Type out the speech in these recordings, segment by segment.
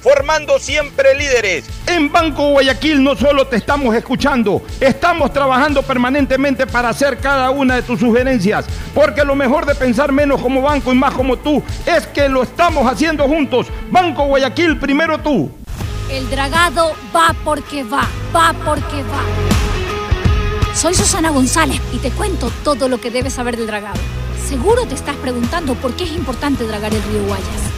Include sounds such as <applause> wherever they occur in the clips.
formando siempre líderes. En Banco Guayaquil no solo te estamos escuchando, estamos trabajando permanentemente para hacer cada una de tus sugerencias, porque lo mejor de pensar menos como banco y más como tú es que lo estamos haciendo juntos. Banco Guayaquil, primero tú. El dragado va porque va, va porque va. Soy Susana González y te cuento todo lo que debes saber del dragado. Seguro te estás preguntando por qué es importante dragar el río Guayas.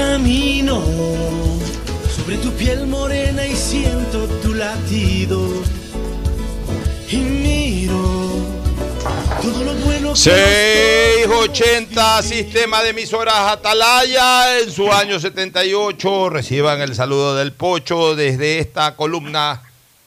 Camino sobre tu piel morena y siento tu latido. Y miro todo lo bueno que 680 Sistema de Emisoras Atalaya en su año 78. Reciban el saludo del Pocho desde esta columna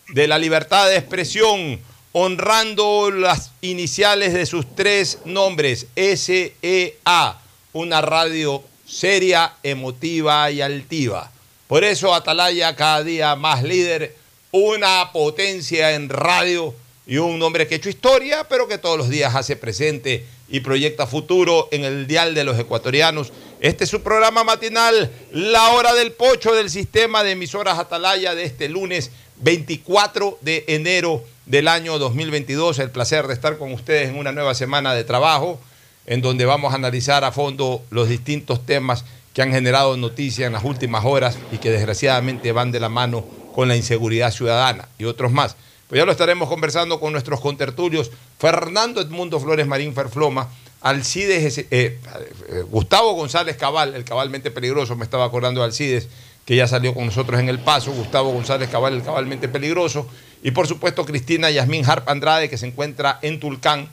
de la libertad de expresión, honrando las iniciales de sus tres nombres, SEA, una radio seria, emotiva y altiva. Por eso Atalaya cada día más líder, una potencia en radio y un hombre que ha hecho historia, pero que todos los días hace presente y proyecta futuro en el dial de los ecuatorianos. Este es su programa matinal, La Hora del Pocho del sistema de emisoras Atalaya de este lunes 24 de enero del año 2022. El placer de estar con ustedes en una nueva semana de trabajo en donde vamos a analizar a fondo los distintos temas que han generado noticia en las últimas horas y que desgraciadamente van de la mano con la inseguridad ciudadana y otros más. Pues ya lo estaremos conversando con nuestros contertulios, Fernando Edmundo Flores Marín Ferfloma, Alcides, eh, eh, Gustavo González Cabal, el cabalmente peligroso, me estaba acordando de Alcides, que ya salió con nosotros en el paso, Gustavo González Cabal, el cabalmente peligroso, y por supuesto Cristina Yasmín Harp Andrade, que se encuentra en Tulcán,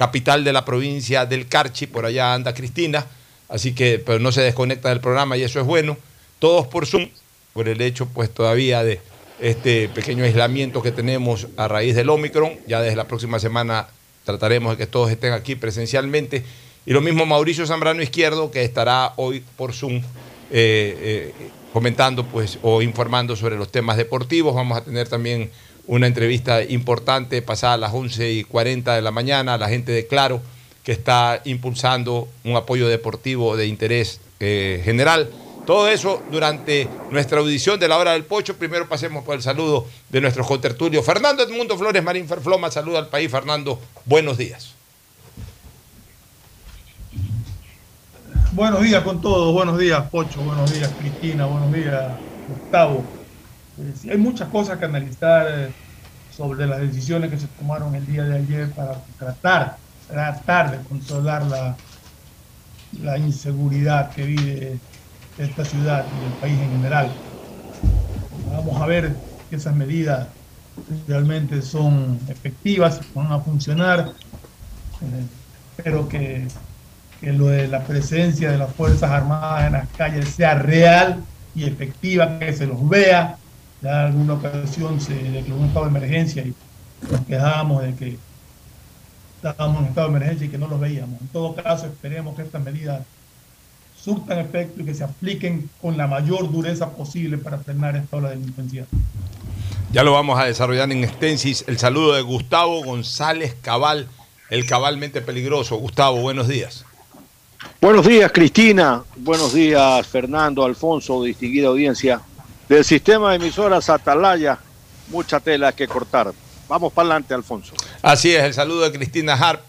capital de la provincia del Carchi, por allá anda Cristina, así que pero no se desconecta del programa y eso es bueno. Todos por Zoom, por el hecho pues todavía de este pequeño aislamiento que tenemos a raíz del Omicron, ya desde la próxima semana trataremos de que todos estén aquí presencialmente. Y lo mismo Mauricio Zambrano Izquierdo, que estará hoy por Zoom eh, eh, comentando pues, o informando sobre los temas deportivos. Vamos a tener también una entrevista importante pasada a las 11 y 40 de la mañana a la gente de Claro, que está impulsando un apoyo deportivo de interés eh, general. Todo eso durante nuestra audición de la hora del pocho. Primero pasemos por el saludo de nuestros contertulios. Fernando Edmundo Flores Marín Ferfloma, saluda al país. Fernando, buenos días. Buenos días con todos, buenos días Pocho, buenos días Cristina, buenos días Gustavo. Eh, hay muchas cosas que analizar eh, sobre las decisiones que se tomaron el día de ayer para tratar, tratar de controlar la, la inseguridad que vive esta ciudad y el país en general. Vamos a ver que esas medidas realmente son efectivas, van a funcionar. Espero que que lo de la presencia de las Fuerzas Armadas en las calles sea real y efectiva, que se los vea. Ya en alguna ocasión se declaró un estado de emergencia y nos quejábamos de que estábamos en estado de emergencia y que no los veíamos. En todo caso, esperemos que estas medidas surtan efecto y que se apliquen con la mayor dureza posible para frenar esta ola de delincuencia. Ya lo vamos a desarrollar en extensis. El saludo de Gustavo González Cabal, el cabalmente peligroso. Gustavo, buenos días. Buenos días, Cristina. Buenos días, Fernando, Alfonso, distinguida audiencia del sistema de emisoras Atalaya. Mucha tela que cortar. Vamos para adelante, Alfonso. Así es, el saludo de Cristina Harp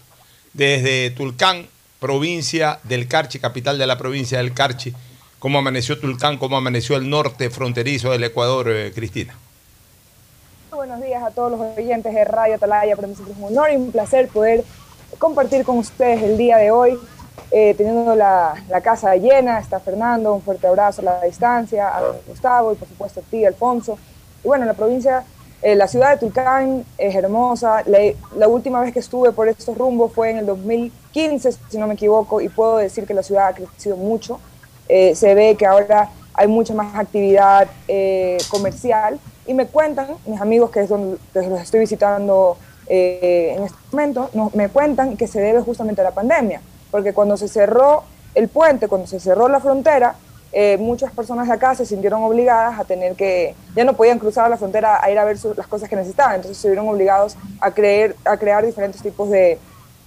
desde Tulcán, provincia del Carchi, capital de la provincia del Carchi. ¿Cómo amaneció Tulcán? ¿Cómo amaneció el norte fronterizo del Ecuador, eh, Cristina? Buenos días a todos los oyentes de Radio Atalaya. Para nosotros es un honor y un placer poder compartir con ustedes el día de hoy eh, teniendo la, la, casa llena, está Fernando, un fuerte abrazo a la distancia, a Gustavo y por supuesto a ti, Alfonso. Y bueno, la provincia, eh, la ciudad de Tulcán es hermosa. La, la, última vez que estuve por estos rumbos fue en el 2015, si no me equivoco, y puedo decir que la ciudad ha crecido mucho. Eh, se ve que ahora hay mucha más actividad comercial y me cuentan, mis amigos que es donde los estoy visitando en este momento, no, me cuentan que se debe justamente a la pandemia porque cuando se cerró el puente, cuando se cerró la frontera, eh, muchas personas de acá se sintieron obligadas a tener que, ya no podían cruzar la frontera a ir a ver las cosas que necesitaban, entonces se vieron obligados a, creer, a crear diferentes tipos de,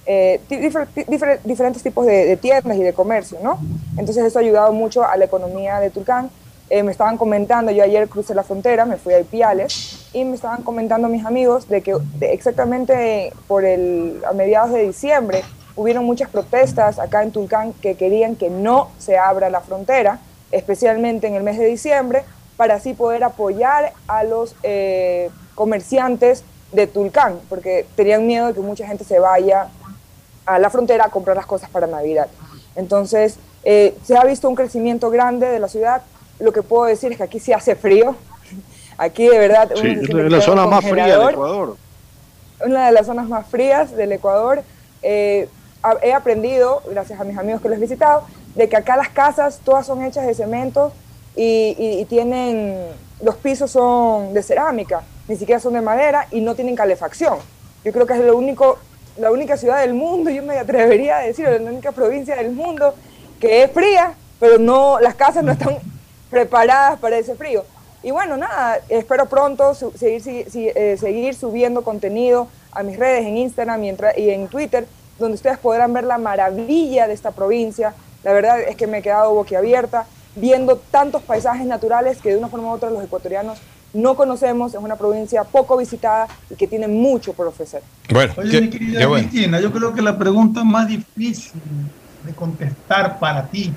eh, difer, difer, diferentes tipos de, tiendas y de comercio, ¿no? Entonces eso ha ayudado mucho a la economía de Tulcán. Eh, me estaban comentando, yo ayer crucé la frontera, me fui a Ipiales, y me estaban comentando mis amigos de que de exactamente por el, a mediados de diciembre hubieron muchas protestas acá en Tulcán que querían que no se abra la frontera, especialmente en el mes de diciembre, para así poder apoyar a los eh, comerciantes de Tulcán, porque tenían miedo de que mucha gente se vaya a la frontera a comprar las cosas para Navidad. Entonces, eh, se ha visto un crecimiento grande de la ciudad. Lo que puedo decir es que aquí sí hace frío. <laughs> Aquí de verdad... Sí, es la zona más fría del Ecuador. Una de las zonas más frías del Ecuador. Eh, he aprendido, gracias a mis amigos que los he visitado, de que acá las casas todas son hechas de cemento y, tienen, los pisos son de cerámica, ni siquiera son de madera y no tienen calefacción. Yo creo que es lo único, la única ciudad del mundo, <laughs> yo me atrevería a decir, la única provincia del mundo que es fría, pero no, las casas no están preparadas para ese frío. Y bueno, nada, espero pronto eh, seguir subiendo contenido a mis redes en Instagram y y en Twitter donde ustedes podrán ver la maravilla de esta provincia. La verdad es que me he quedado boquiabierta viendo tantos paisajes naturales que de una forma u otra los ecuatorianos no conocemos. Es una provincia poco visitada y que tiene mucho por ofrecer. Bueno, Oye, qué, mi querida bueno. Cristina, yo creo que la pregunta más difícil de contestar para ti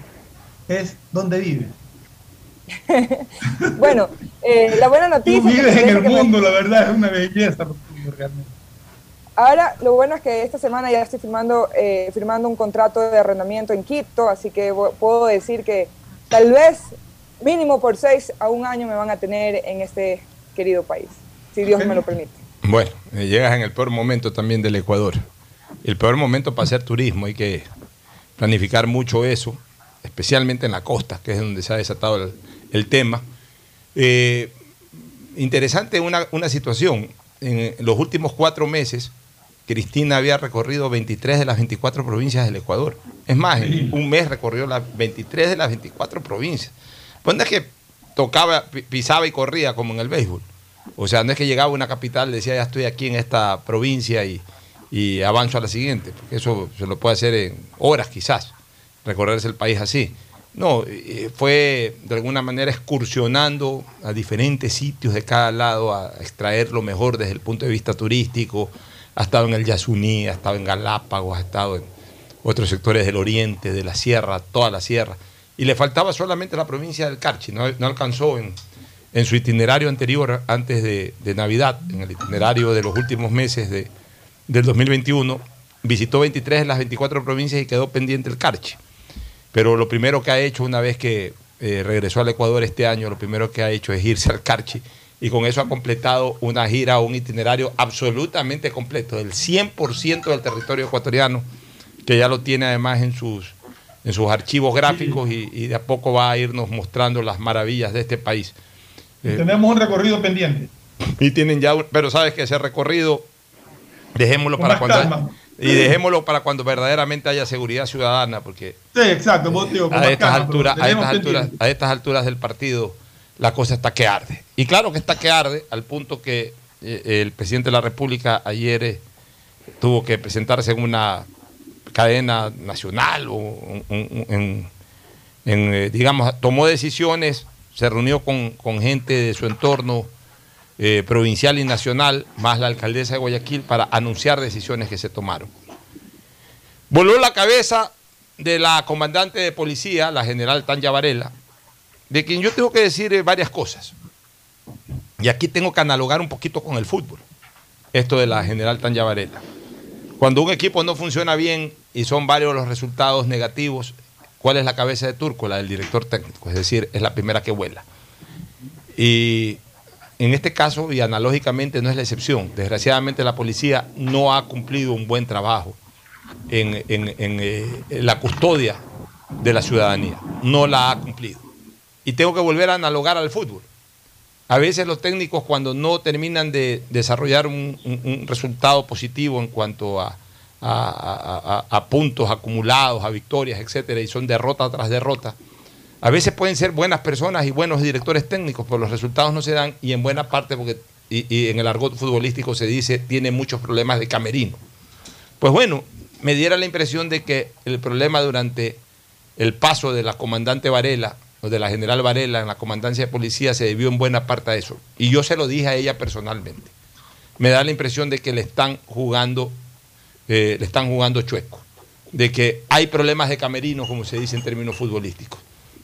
es ¿dónde vives? <laughs> bueno, eh, la buena noticia... Tú vives en el mundo, me... la verdad, es una belleza realmente. Ahora, lo bueno es que esta semana ya estoy firmando, eh, firmando un contrato de arrendamiento en Quito, así que puedo decir que tal vez mínimo por seis a un año me van a tener en este querido país, si Dios me lo permite. Bueno, eh, llegas en el peor momento también del Ecuador. El peor momento para hacer turismo, hay que planificar mucho eso, especialmente en la costa, que es donde se ha desatado el, el tema. Eh, interesante una, una situación. En los últimos cuatro meses, Cristina había recorrido 23 de las 24 provincias del Ecuador. Es más, en un mes recorrió las 23 de las 24 provincias. Pues no es que tocaba, pisaba y corría como en el béisbol. O sea, no es que llegaba a una capital, decía ya estoy aquí en esta provincia y, y avanzo a la siguiente. Porque eso se lo puede hacer en horas quizás, recorrerse el país así. No, eh, fue de alguna manera excursionando a diferentes sitios de cada lado a extraer lo mejor desde el punto de vista turístico. Ha estado en el Yasuní, ha estado en Galápagos, ha estado en otros sectores del oriente, de la sierra, toda la sierra. Y le faltaba solamente la provincia del Carchi, no, alcanzó en, su itinerario anterior, antes de, de Navidad, en el itinerario de los últimos meses de, del 2021, visitó 23 de las 24 provincias y quedó pendiente el Carchi. Pero lo primero que ha hecho una vez que eh, regresó al Ecuador este año, lo primero que ha hecho es irse al Carchi y con eso ha completado una gira, un itinerario absolutamente completo, del 100% del territorio ecuatoriano, que ya lo tiene además en sus, en sus archivos gráficos y, y de a poco va a irnos mostrando las maravillas de este país. Y tenemos un recorrido pendiente. Y tienen ya, pero sabes que ese recorrido, dejémoslo para cuando calma. y dejémoslo para cuando verdaderamente haya seguridad ciudadana, porque Sí, exacto. vos, digo, con a estas calma, alturas, a estas alturas, a estas alturas del partido, la cosa está que arde. Y claro que está que arde, al punto que eh, el presidente de la República ayer eh, tuvo que presentarse en una cadena nacional o en, eh, digamos, tomó decisiones, se reunió con, con gente de su entorno provincial y nacional, más la alcaldesa de Guayaquil, para anunciar decisiones que se tomaron. Voló la cabeza de la comandante de policía, la general Tanya Varela, de quien yo tengo que decir eh, varias cosas. Y aquí tengo que analogar un poquito con el fútbol, esto de la general Tanya Varela. Cuando un equipo no funciona bien y son varios los resultados negativos, ¿cuál es la cabeza de turco? La del director técnico, es decir, es la primera que vuela. Y en este caso, y analógicamente, no es la excepción. Desgraciadamente la policía no ha cumplido un buen trabajo en, en- en, eh, en la custodia de la ciudadanía. No la ha cumplido. Y tengo que volver a analogar al fútbol. A veces los técnicos cuando no terminan de desarrollar un, resultado positivo en cuanto a, puntos acumulados, a victorias, etcétera, y son derrota tras derrota, a veces pueden ser buenas personas y buenos directores técnicos, pero los resultados no se dan y en buena parte, porque y, en el argot futbolístico se dice, tiene muchos problemas de camerino. Pues bueno, me diera la impresión de que el problema durante el paso de la comandante Varela de la general Varela en la comandancia de policía se debió en buena parte a eso. Y yo se lo dije a ella personalmente. Me da la impresión de que le están jugando, eh, le están jugando chueco, de que hay problemas de camerino, como se dice en términos futbolísticos,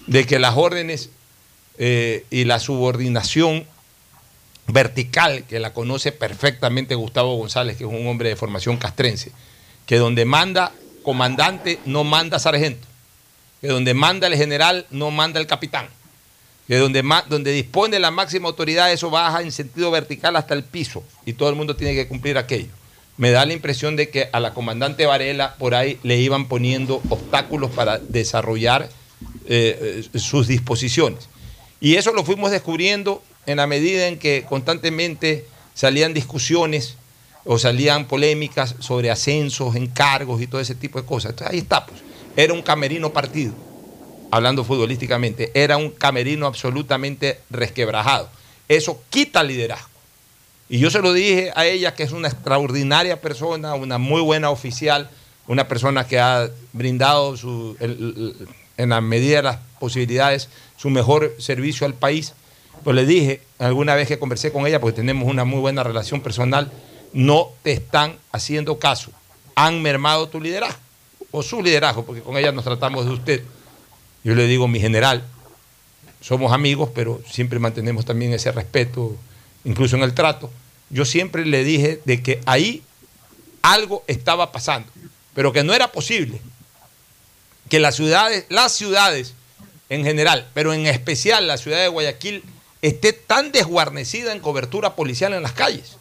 de que las órdenes eh, y la subordinación vertical, que la conoce perfectamente Gustavo González, que es un hombre de formación castrense, que donde manda comandante no manda sargento, que donde manda el general no manda el capitán, que donde, donde dispone la máxima autoridad eso baja en sentido vertical hasta el piso y todo el mundo tiene que cumplir aquello. Me da la impresión de que a la comandante Varela por ahí le iban poniendo obstáculos para desarrollar eh, eh, sus disposiciones. Y eso lo fuimos descubriendo en la medida en que constantemente salían discusiones o salían polémicas sobre ascensos, encargos y todo ese tipo de cosas. Entonces ahí está, pues. Era un camerino partido, hablando futbolísticamente, era un camerino absolutamente resquebrajado. Eso quita liderazgo. Y yo se lo dije a ella que es una extraordinaria persona, una muy buena oficial, una persona que ha brindado en la medida de las posibilidades su mejor servicio al país. Pues le dije alguna vez que conversé con ella, porque tenemos una muy buena relación personal, no te están haciendo caso. Han mermado tu liderazgo, o su liderazgo, porque con ella nos tratamos de usted. Yo le digo, mi general, somos amigos, pero siempre mantenemos también ese respeto, incluso en el trato. Yo siempre le dije de que ahí algo estaba pasando, pero que no era posible que las ciudades, las ciudades en general, pero en especial la ciudad de Guayaquil, esté tan desguarnecida en cobertura policial en las calles.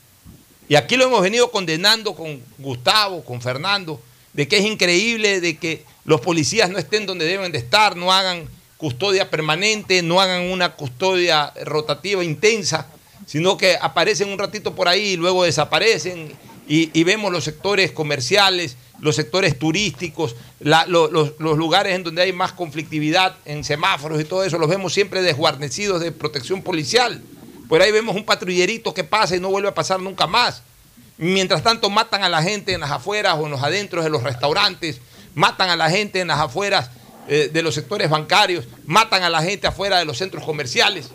Y aquí lo hemos venido condenando con Gustavo, con Fernando, de que es increíble de que los policías no estén donde deben de estar, no hagan custodia permanente, no hagan una custodia rotativa intensa, sino que aparecen un ratito por ahí y luego desaparecen. Y, vemos los sectores comerciales, los sectores turísticos, los, los lugares en donde hay más conflictividad en semáforos y todo eso, los vemos siempre desguarnecidos de protección policial. Por ahí vemos un patrullerito que pasa y no vuelve a pasar nunca más. Mientras tanto matan a la gente en las afueras o en los adentros de los restaurantes, matan a la gente en las afueras eh, de los sectores bancarios, matan a la gente afuera de los centros comerciales.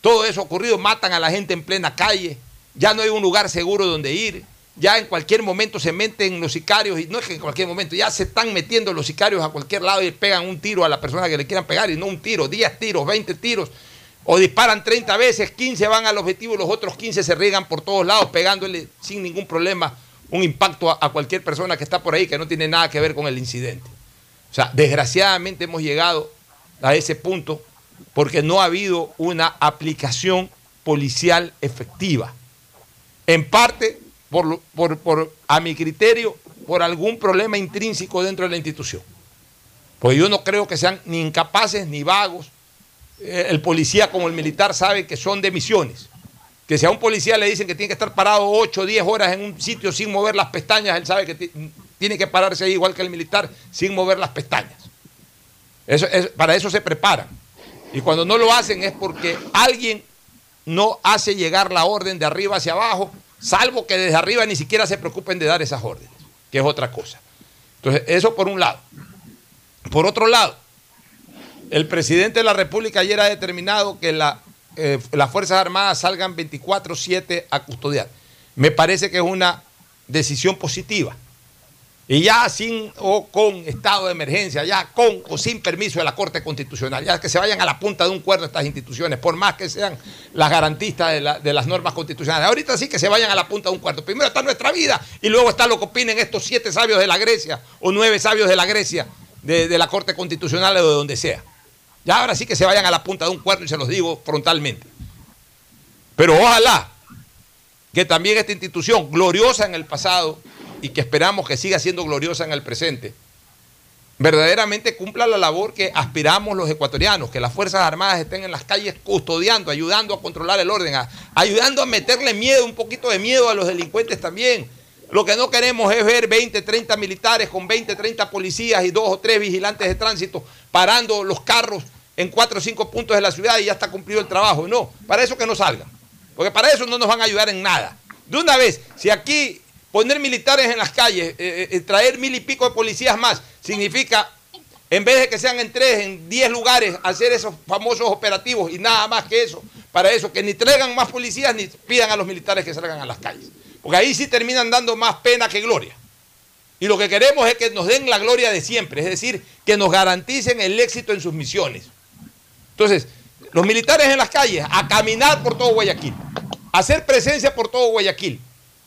Todo eso ocurrido, matan a la gente en plena calle, ya no hay un lugar seguro donde ir, ya en cualquier momento se meten los sicarios, y no es que en cualquier momento, ya se están metiendo los sicarios a cualquier lado y pegan un tiro a la persona que le quieran pegar, y no un tiro, 10 tiros, 20 tiros, o disparan 30 veces, 15 van al objetivo y los otros 15 se riegan por todos lados, pegándole sin ningún problema un impacto a, cualquier persona que está por ahí que no tiene nada que ver con el incidente. O sea, desgraciadamente hemos llegado a ese punto porque no ha habido una aplicación policial efectiva. En parte, por, por- por- a mi criterio, por algún problema intrínseco dentro de la institución. Porque yo no creo que sean ni incapaces ni vagos. Eh, El policía como el militar sabe que son de misiones. Que si a un policía le dicen que tiene que estar parado 8 o 10 horas en un sitio sin mover las pestañas, él sabe que ti- tiene que pararse ahí igual que el militar sin mover las pestañas. Eso, es- para eso se preparan. Y cuando no lo hacen es porque alguien no hace llegar la orden de arriba hacia abajo, salvo que desde arriba ni siquiera se preocupen de dar esas órdenes, que es otra cosa. Entonces, eso por un lado. Por otro lado, el presidente de la República ayer ha determinado que eh, las Fuerzas Armadas salgan 24-7 a custodiar. Me parece que es una decisión positiva. Y ya sin o con estado de emergencia, ya con o sin permiso de la Corte Constitucional, ya que se vayan a la punta de un cuerno estas instituciones, por más que sean las garantistas de, la- de las normas constitucionales. Ahorita sí que se vayan a la punta de un cuerno. Primero está nuestra vida y luego está lo que opinen estos siete sabios de la Grecia o nueve sabios de la Grecia, de la Corte Constitucional o de donde sea. Ya ahora sí que se vayan a la punta de un cuerno y se los digo frontalmente. Pero ojalá que también esta institución, gloriosa en el pasado y que esperamos que siga siendo gloriosa en el presente, verdaderamente cumpla la labor que aspiramos los ecuatorianos, que las Fuerzas Armadas estén en las calles custodiando, ayudando a controlar el orden, ayudando a meterle miedo, un poquito de miedo a los delincuentes también. Lo que no queremos es ver 20, 30 militares con 20, 30 policías y dos o tres vigilantes de tránsito parando los carros en cuatro o cinco puntos de la ciudad y ya está cumplido el trabajo. No, para eso que no salgan. Porque para eso no nos van a ayudar en nada. De una vez, si aquí poner militares en las calles, eh, eh, traer mil y pico de policías más, significa, en vez de que sean en tres, en diez lugares, hacer esos famosos operativos y nada más que eso, para eso, que ni traigan más policías ni pidan a los militares que salgan a las calles. Porque ahí sí terminan dando más pena que gloria. Y lo que queremos es que nos den la gloria de siempre, es decir, que nos garanticen el éxito en sus misiones. Entonces, los militares en las calles, a caminar por todo Guayaquil, a hacer presencia por todo Guayaquil,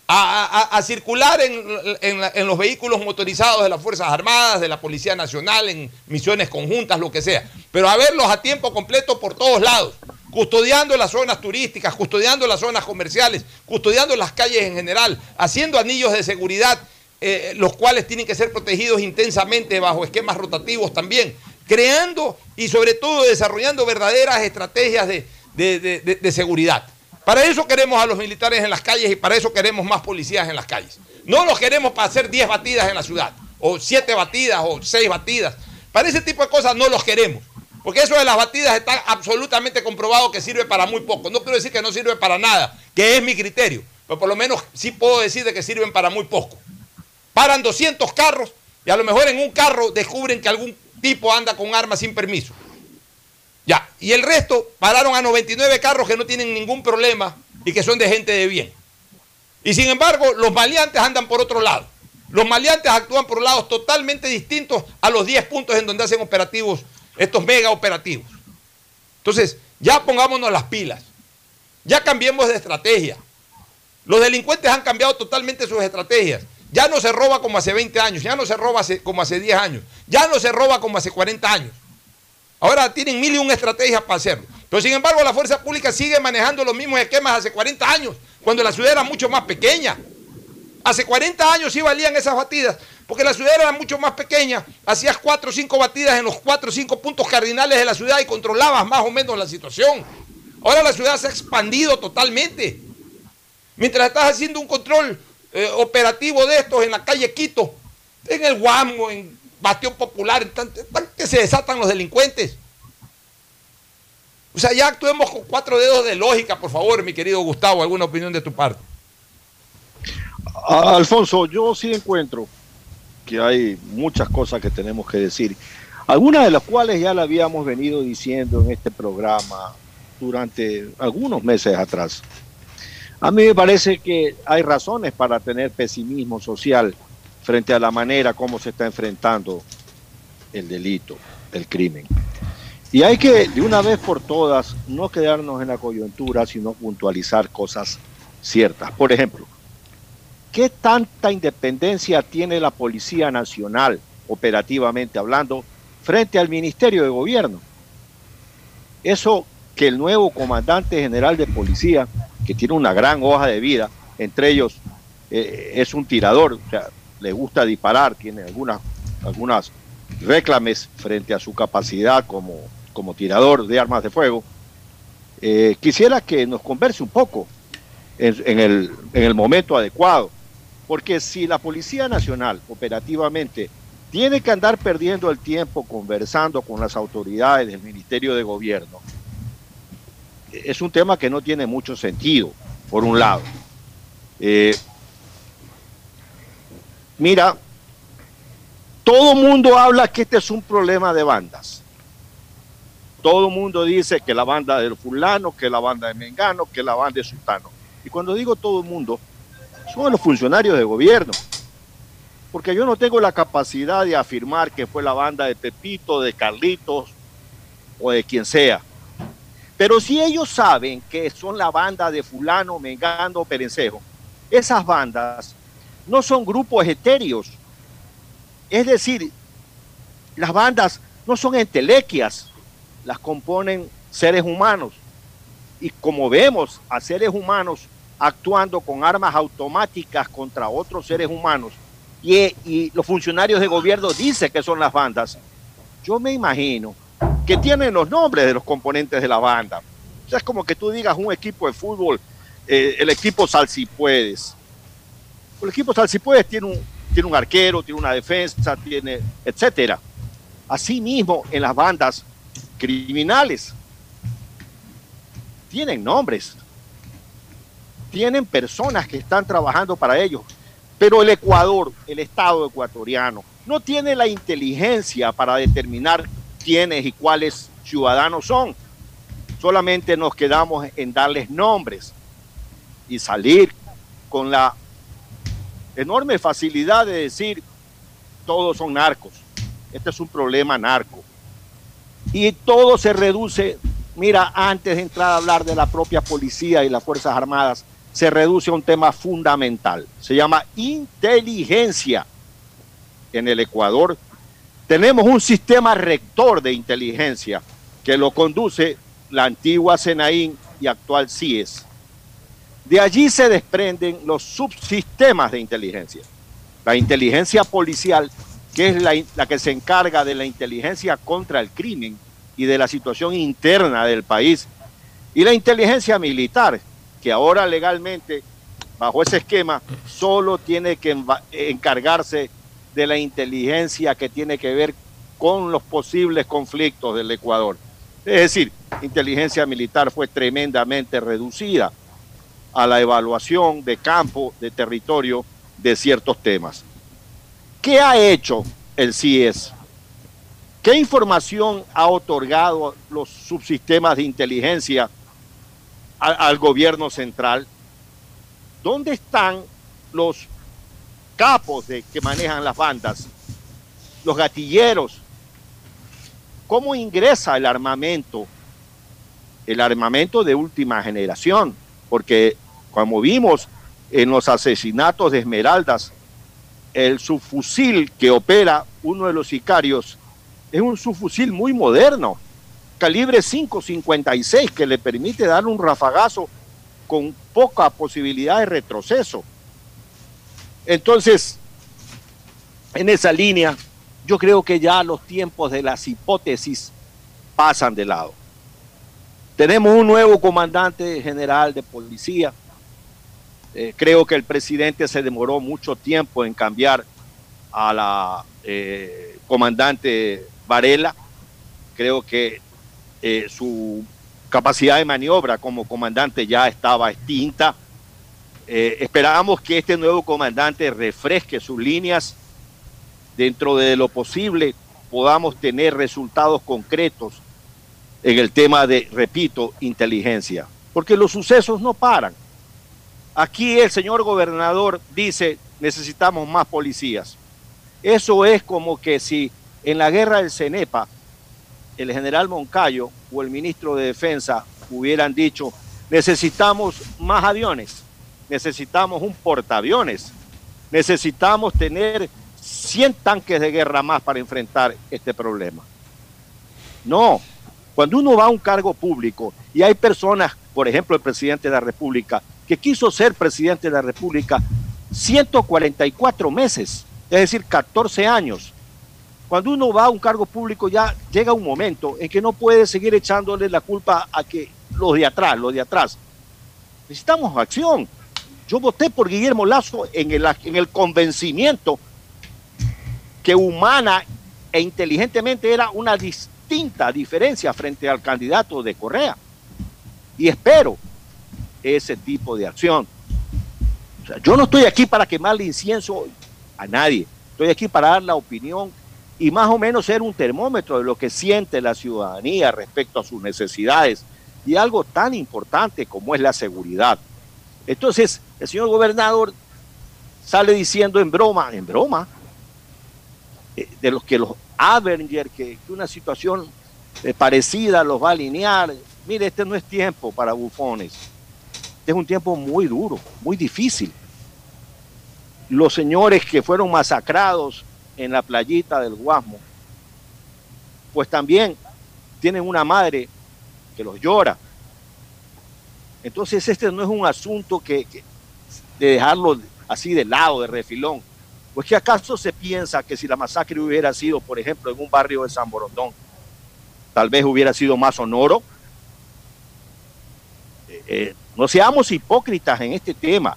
a, circular en, en la- en los vehículos motorizados de las Fuerzas Armadas, de la Policía Nacional, en misiones conjuntas, lo que sea, pero a verlos a tiempo completo por todos lados, custodiando las zonas turísticas, custodiando las zonas comerciales, custodiando las calles en general, haciendo anillos de seguridad, eh, los cuales tienen que ser protegidos intensamente bajo esquemas rotativos también, creando y sobre todo desarrollando verdaderas estrategias de, de- de- seguridad. Para eso queremos a los militares en las calles y para eso queremos más policías en las calles. No los queremos para hacer 10 batidas en la ciudad, o 7 batidas, o 6 batidas. Para ese tipo de cosas no los queremos. Porque eso de las batidas está absolutamente comprobado que sirve para muy poco. No quiero decir que no sirve para nada, que es mi criterio. Pero por lo menos sí puedo decir de que sirven para muy poco. Paran 200 carros y a lo mejor en un carro descubren que algún tipo anda con armas sin permiso. Ya, y el resto pararon a 99 carros que no tienen ningún problema y que son de gente de bien. Y sin embargo, los maleantes andan por otro lado. Los maleantes actúan por lados totalmente distintos a los 10 puntos en donde hacen operativos, estos mega operativos. Entonces, ya pongámonos las pilas. Ya cambiemos de estrategia. Los delincuentes han cambiado totalmente sus estrategias. Ya no se roba como hace 20 años, ya no se roba como hace 10 años, ya no se roba como hace 40 años. Ahora tienen mil y un estrategias para hacerlo. Pero sin embargo, la fuerza pública sigue manejando los mismos esquemas hace 40 años, cuando la ciudad era mucho más pequeña. Hace 40 años sí valían esas batidas, porque la ciudad era mucho más pequeña. Hacías 4 o 5 batidas en los 4 o 5 puntos cardinales de la ciudad y controlabas más o menos la situación. Ahora la ciudad se ha expandido totalmente. Mientras estás haciendo un control eh, operativo de estos en la calle Quito, en el Guamo, en Bastión Popular, en tan- tan que se desatan los delincuentes. O sea, ya actuemos con cuatro dedos de lógica, por favor, mi querido Gustavo, alguna opinión de tu parte. Alfonso, yo sí encuentro que hay muchas cosas que tenemos que decir. algunas de las cuales ya la habíamos venido diciendo en este programa durante algunos meses atrás. A mí me parece que hay razones para tener pesimismo social frente a la manera como se está enfrentando el delito, el crimen. Y hay que, de una vez por todas, no quedarnos en la coyuntura, sino puntualizar cosas ciertas. Por ejemplo, ¿qué tanta independencia tiene la Policía Nacional, operativamente hablando, frente al Ministerio de Gobierno? Eso que el nuevo comandante general de policía, que tiene una gran hoja de vida, entre ellos eh, es un tirador, o sea, le gusta disparar, tiene algunas, algunas reclames frente a su capacidad como, como tirador de armas de fuego. Eh, quisiera que nos converse un poco en, el, en el momento adecuado, porque si la Policía Nacional operativamente tiene que andar perdiendo el tiempo conversando con las autoridades del Ministerio de Gobierno, es un tema que no tiene mucho sentido, por un lado. Eh, mira, todo mundo habla que este es un problema de bandas. Todo mundo dice que la banda del fulano, que la banda de Mengano, que la banda de Sultano. Y cuando digo todo el mundo, son los funcionarios de gobierno. Porque yo no tengo la capacidad de afirmar que fue la banda de Pepito, de Carlitos o de quien sea. Pero si ellos saben que son la banda de fulano, mengano, perencejo, esas bandas no son grupos etéreos. Es decir, las bandas no son entelequias, las componen seres humanos. Y como vemos a seres humanos actuando con armas automáticas contra otros seres humanos, y, y los funcionarios de gobierno dicen que son las bandas, yo me imagino que tienen los nombres de los componentes de la banda. O sea, es como que tú digas un equipo de fútbol, eh, el equipo Salsipuedes. El equipo Salsipuedes tiene un, tiene un arquero, tiene una defensa, tiene, etcétera. Asimismo, en las bandas criminales tienen nombres, tienen personas que están trabajando para ellos, pero el Ecuador, el Estado ecuatoriano, no tiene la inteligencia para determinar quiénes y cuáles ciudadanos son. Solamente nos quedamos en darles nombres y salir con la enorme facilidad de decir todos son narcos. Este es un problema narco. Y todo se reduce, mira, antes de entrar a hablar de la propia policía y las Fuerzas Armadas, se reduce a un tema fundamental. Se llama inteligencia. En el Ecuador tenemos un sistema rector de inteligencia que lo conduce la antigua Senaín y actual CIES. De allí se desprenden los subsistemas de inteligencia. La inteligencia policial, que es la, la, que se encarga de la inteligencia contra el crimen y de la situación interna del país. Y la inteligencia militar, que ahora legalmente, bajo ese esquema, solo tiene que encargarse de la inteligencia que tiene que ver con los posibles conflictos del Ecuador. Es decir, inteligencia militar fue tremendamente reducida a la evaluación de campo, de territorio, de ciertos temas. ¿Qué ha hecho el CIES? ¿Qué información ha otorgado los subsistemas de inteligencia al, gobierno central? ¿Dónde están los capos de, que manejan las bandas, los gatilleros. ¿Cómo ingresa el armamento? El armamento de última generación, porque como vimos en los asesinatos de Esmeraldas, el subfusil que opera uno de los sicarios es un subfusil muy moderno, calibre 5.56, que le permite dar un rafagazo con poca posibilidad de retroceso. Entonces, en esa línea, yo creo que ya los tiempos de las hipótesis pasan de lado. Tenemos un nuevo comandante general de policía. Eh, creo que el presidente se demoró mucho tiempo en cambiar a la eh, comandante Varela. Creo que eh, su capacidad de maniobra como comandante ya estaba extinta eh, esperamos que este nuevo comandante refresque sus líneas dentro de lo posible, podamos tener resultados concretos en el tema de, repito, inteligencia. Porque los sucesos no paran. Aquí el señor gobernador dice, necesitamos más policías. Eso es como que si en la guerra del CENEPA el general Moncayo o el ministro de Defensa hubieran dicho, necesitamos más aviones, necesitamos un portaaviones, necesitamos tener 100 tanques de guerra más para enfrentar este problema. No, cuando uno va a un cargo público y hay personas, por ejemplo el presidente de la República, que quiso ser presidente de la República 144 meses, es decir, 14 años. Cuando uno va a un cargo público ya llega un momento en que no puede seguir echándole la culpa a que los de atrás, los de atrás. Necesitamos acción. Yo voté por Guillermo Lazo en el, en el convencimiento que humana e inteligentemente era una distinta diferencia frente al candidato de Correa. Y espero ese tipo de acción. Yo no estoy aquí para quemarle incienso a nadie. Estoy aquí para dar la opinión y más o menos ser un termómetro de lo que siente la ciudadanía respecto a sus necesidades y algo tan importante como es la seguridad. Entonces, el señor gobernador sale diciendo en broma, en broma, eh, de los que los Avenger, que, que una situación eh, parecida los va a alinear. Mire, este no es tiempo para bufones. Este es un tiempo muy duro, muy difícil. Los señores que fueron masacrados en la playita del Guasmo, pues también tienen una madre que los llora. Entonces este no es un asunto que, de dejarlo así de lado, de refilón. Pues que acaso se piensa que si la masacre hubiera sido, por ejemplo, en un barrio de San Borondón, tal vez hubiera sido más sonoro. Eh, eh, no seamos hipócritas en este tema.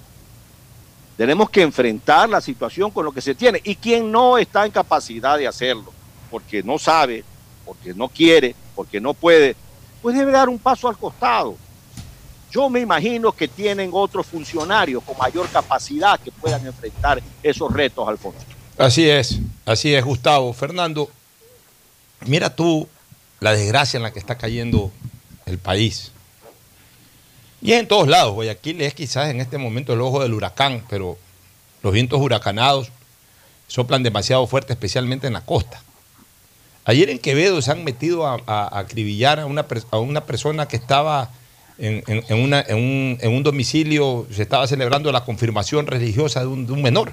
Tenemos que enfrentar la situación con lo que se tiene. Y quien no está en capacidad de hacerlo, porque no sabe, porque no quiere, porque no puede, pues debe dar un paso al costado. Yo me imagino que tienen otros funcionarios con mayor capacidad que puedan enfrentar esos retos, Alfonso. Así es, así es, Gustavo. Fernando, mira tú la desgracia en la que está cayendo el país. Y es en todos lados. Guayaquil es quizás en este momento el ojo del huracán, pero los vientos huracanados soplan demasiado fuerte, especialmente en la costa. Ayer en Quevedo se han metido a, a- a acribillar a una, a una persona que estaba en, en- en una- en un, en un domicilio, se estaba celebrando la confirmación religiosa de un, de un menor.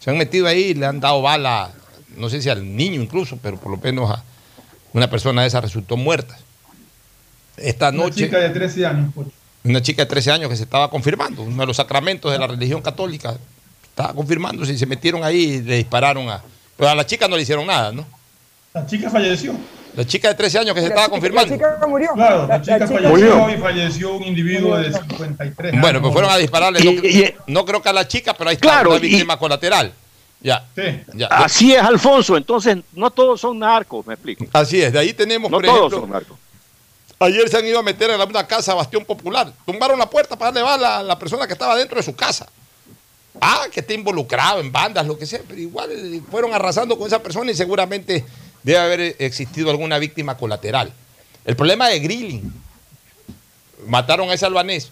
Se han metido ahí y le han dado bala, no sé si al niño incluso, pero por lo menos a una persona de esa resultó muerta. Esta Una noche chica de 13 años, Pocho. una chica de 13 años que se estaba confirmando, uno de los sacramentos de la religión católica, estaba confirmándose y se metieron ahí y le dispararon a... Pero a la chica no le hicieron nada, ¿no? La chica falleció. La chica de 13 años que se La estaba chica- confirmando. La chica murió. Claro, la, chica chica falleció murió. y falleció un individuo de 53 años. Bueno, pues fueron a dispararle, no, Y- y- no creo que a la chica, pero ahí está Claro, una y- víctima colateral. Ya, Sí. ya. Así es, Alfonso. Entonces, no todos son narcos, me explico. Así es, de ahí tenemos, No por todos ejemplo, son narcos. ayer se han ido a meter en la- una casa Bastión Popular, tumbaron la puerta para darle bala a la persona que estaba dentro de su casa. Ah, que esté involucrado en bandas, lo que sea, pero igual fueron arrasando con esa persona y seguramente debe haber existido alguna víctima colateral. El problema de Grilling, mataron a ese albanés.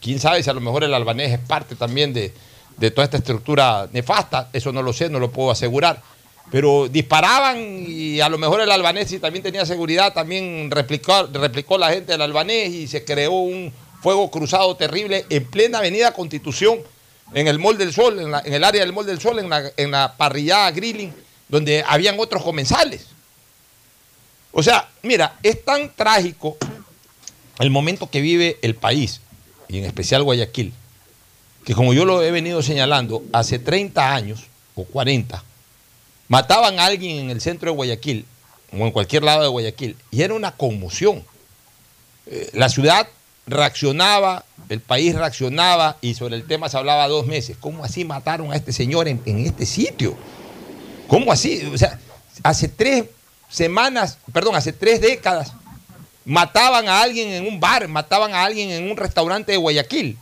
Quién sabe si a lo mejor el albanés es parte también de, de toda esta estructura nefasta, eso no lo sé, no lo puedo asegurar. Pero disparaban y a lo mejor el albanés, si también tenía seguridad, también replicó, replicó la gente del albanés y se creó un fuego cruzado terrible en plena avenida Constitución, en el Mall del Sol, en, el área del Mall del Sol, en la, en la parrillada Grilling, donde habían otros comensales. O sea, mira, es tan trágico el momento que vive el país, y en especial Guayaquil, que como yo lo he venido señalando, hace 30 años o 40, mataban a alguien en el centro de Guayaquil, o en cualquier lado de Guayaquil, y era una conmoción. Eh, la ciudad reaccionaba, el país reaccionaba, y sobre el tema se hablaba dos meses. ¿Cómo así mataron a este señor en, en este sitio? ¿Cómo así? O sea, hace tres semanas, perdón, hace tres décadas, mataban a alguien en un bar, mataban a alguien en un restaurante de Guayaquil.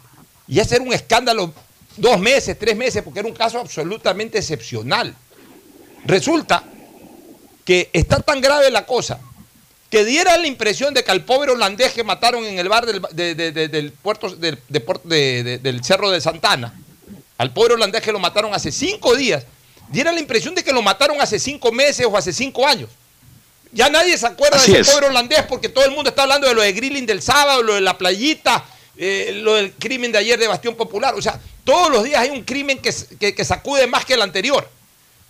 Y ese era un escándalo dos meses, tres meses, porque era un caso absolutamente excepcional. Resulta que está tan grave la cosa que diera la impresión de que al pobre holandés que mataron en el bar del, de- de- de- del puerto del, de Puerto- de- de- del Cerro de Santana, al pobre holandés que lo mataron hace cinco días, diera la impresión de que lo mataron hace cinco meses o hace cinco años. Ya nadie se acuerda Así de ese es. pobre holandés porque todo el mundo está hablando de lo de grilling del sábado, lo de la playita, eh, lo del crimen de ayer de Bastión Popular. O sea, todos los días hay un crimen que- que sacude más que el anterior.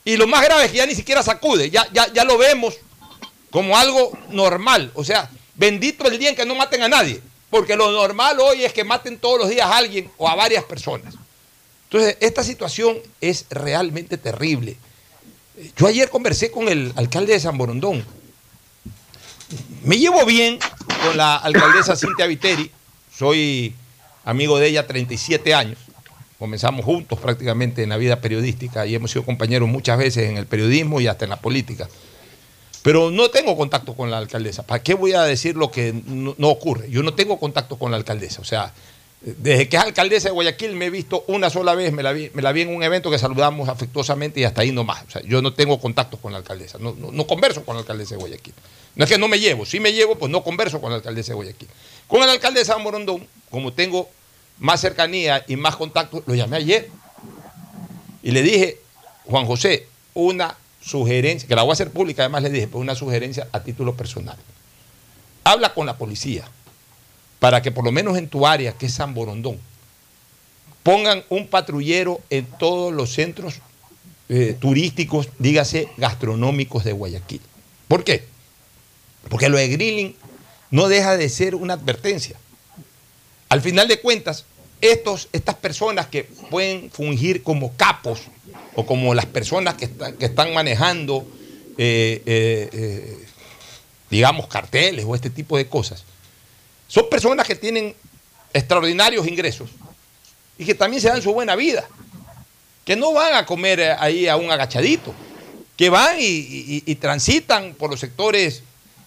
Y lo más grave es que ya ni siquiera sacude, ya, ya, ya lo vemos como algo normal. O sea, bendito el día en que no maten a nadie. Porque lo normal hoy es que maten todos los días a alguien o a varias personas. Entonces, esta situación es realmente terrible. Yo ayer conversé con el alcalde de San Borondón. Me llevo bien con la alcaldesa Cintia Viteri. Soy amigo de ella 37 años. Comenzamos juntos prácticamente en la vida periodística y hemos sido compañeros muchas veces en el periodismo y hasta en la política. Pero no tengo contacto con la alcaldesa. ¿Para qué voy a decir lo que no, ocurre? Yo no tengo contacto con la alcaldesa. O sea, desde que es alcaldesa de Guayaquil me he visto una sola vez, me la vi, la en un evento que saludamos afectuosamente y hasta ahí nomás. O sea, yo no tengo contacto con la alcaldesa, no, converso con la alcaldesa de Guayaquil. No es que no me llevo, si me llevo, pues no converso con la alcaldesa de Guayaquil. Con el alcalde de San Morondón, como tengo más cercanía y más contacto, lo llamé ayer y le dije, Juan José, una sugerencia, que la voy a hacer pública, además le dije, pues una sugerencia a título personal. Habla con la policía para que por lo menos en tu área, que es San Borondón, pongan un patrullero en todos los centros eh, turísticos, dígase gastronómicos de Guayaquil. ¿Por qué? Porque lo de grilling no deja de ser una advertencia. Al final de cuentas, estos, estas personas que pueden fungir como capos o como las personas que, están- manejando, eh, eh, digamos, carteles o este tipo de cosas, son personas que tienen extraordinarios ingresos y que también se dan su buena vida, que no van a comer eh, ahí a un agachadito, que van y, transitan por los sectores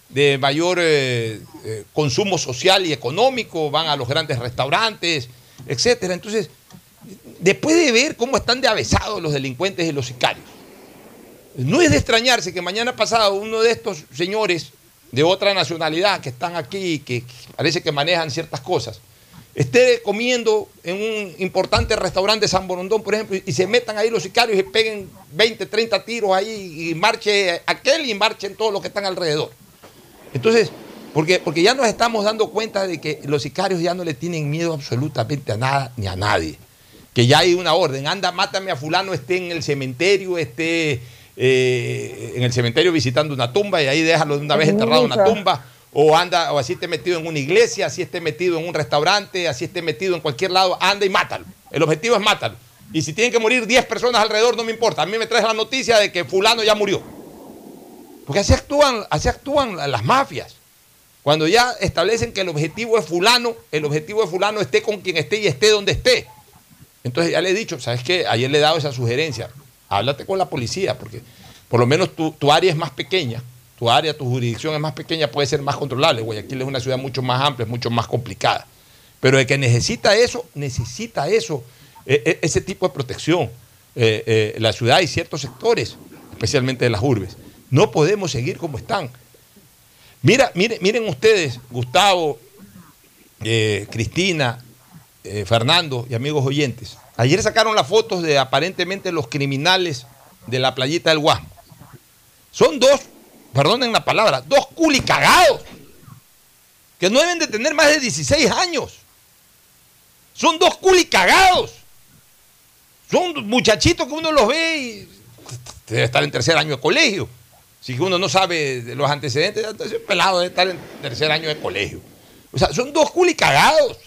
de mayor eh, eh, consumo social y económico, van a los grandes restaurantes, etcétera. Entonces, después de ver cómo están de avesados los delincuentes y los sicarios, no es de extrañarse que mañana pasado uno de estos señores de otra nacionalidad que están aquí que parece que manejan ciertas cosas, esté comiendo en un importante restaurante de San Borondón, por ejemplo, y se metan ahí los sicarios y peguen 20, 30 tiros ahí y marche aquel y marchen todos los que están alrededor. Entonces, porque, porque ya nos estamos dando cuenta de que los sicarios ya no le tienen miedo absolutamente a nada ni a nadie. Que ya hay una orden, anda, mátame a fulano, esté en el cementerio, esté eh, en el cementerio visitando una tumba y ahí déjalo de una vez enterrado en una tumba. O anda, o así esté metido en una iglesia, así esté metido en un restaurante, así esté metido en cualquier lado, anda y mátalo. El objetivo es mátalo. Y si tienen que morir 10 personas alrededor, no me importa. A mí me traes la noticia de que fulano ya murió. Porque así actúan, así actúan las mafias. Cuando ya establecen que el objetivo es fulano, el objetivo de fulano esté con quien esté y esté donde esté. Entonces ya le he dicho, ¿sabes qué? Ayer le he dado esa sugerencia. Háblate con la policía, porque por lo menos tu, área es más pequeña, tu área, tu jurisdicción es más pequeña, puede ser más controlable. Guayaquil es una ciudad mucho más amplia, es mucho más complicada. Pero el que necesita eso, necesita eso, e- e- ese tipo de protección. Eh, eh, la ciudad y ciertos sectores, especialmente de las urbes. No podemos seguir como están. Mira, miren, miren ustedes, Gustavo, eh, Cristina, Fernando y amigos oyentes. Ayer sacaron las fotos de aparentemente los criminales de la playita del Guasmo. Son dos, perdonen la palabra, dos culicagados que no deben de tener más de 16 años. Son dos culicagados. Son muchachitos que uno los ve y debe estar en tercer año de colegio. Si uno no sabe de los antecedentes, ese pelado debe estar en tercer año de colegio. O sea, son dos culicagados.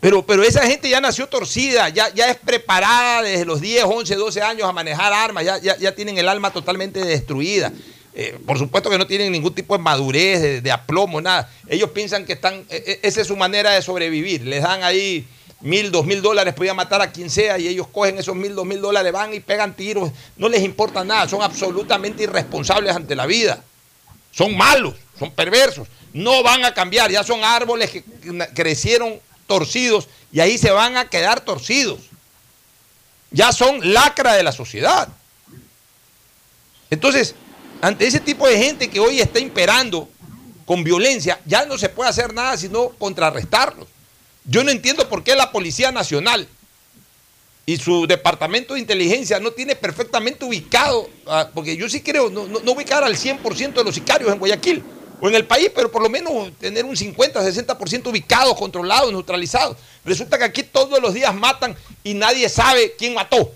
Pero, pero esa gente ya nació torcida, ya, ya es preparada desde los 10, 11, 12 años a manejar armas, ya, ya, ya tienen el alma totalmente destruida. Eh, por supuesto que no tienen ningún tipo de madurez, de, aplomo, nada. Ellos piensan que están, e- e- esa es su manera de sobrevivir. Les dan ahí mil, dos mil dólares, podían matar a quien sea y ellos cogen esos mil, dos mil dólares, van y pegan tiros. No les importa nada, son absolutamente irresponsables ante la vida. Son malos, son perversos. No van a cambiar, ya son árboles que crecieron torcidos y ahí se van a quedar torcidos. Ya son lacra de la sociedad. Entonces, ante ese tipo de gente que hoy está imperando con violencia, ya no se puede hacer nada sino contrarrestarlos. Yo no entiendo por qué la Policía Nacional y su departamento de inteligencia no tiene perfectamente ubicado, ah, porque yo sí creo, no, no, no ubicar al 100% de los sicarios en Guayaquil o en el país, pero por lo menos tener un 50, 60% ubicados, controlados, neutralizados. Resulta que aquí todos los días matan y nadie sabe quién mató.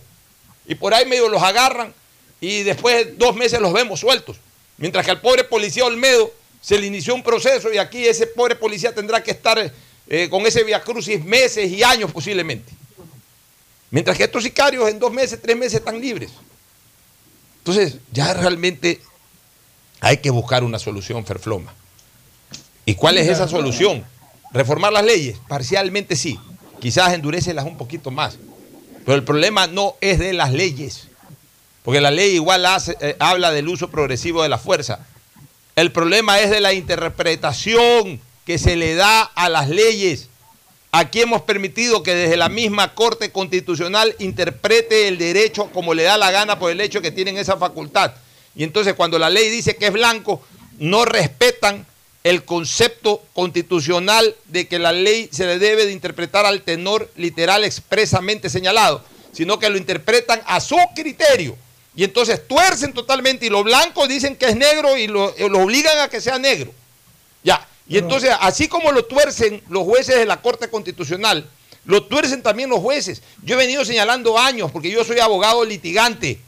Y por ahí medio los agarran y después de dos meses los vemos sueltos. Mientras que al pobre policía Olmedo se le inició un proceso y aquí ese pobre policía tendrá que estar eh, con ese viacrucis meses y años posiblemente. Mientras que estos sicarios en dos meses, tres meses están libres. Entonces, ya realmente hay que buscar una solución, Ferfloma. ¿Y cuál es esa solución? ¿Reformar las leyes? Parcialmente sí. Quizás endurecerlas un poquito más. Pero el problema no es de las leyes. Porque la ley igual hace, eh, habla del uso progresivo de la fuerza. El problema es de la interpretación que se le da a las leyes. Aquí hemos permitido que desde la misma Corte Constitucional interprete el derecho como le da la gana por el hecho que tienen esa facultad. Y entonces cuando la ley dice que es blanco, no respetan el concepto constitucional de que la ley se le debe de interpretar al tenor literal expresamente señalado, sino que lo interpretan a su criterio. Y entonces tuercen totalmente y lo blanco dicen que es negro y lo, eh, lo obligan a que sea negro. Ya. Y entonces, así como lo tuercen los jueces de la Corte Constitucional, lo tuercen también los jueces. Yo he venido señalando años, porque yo soy abogado litigante.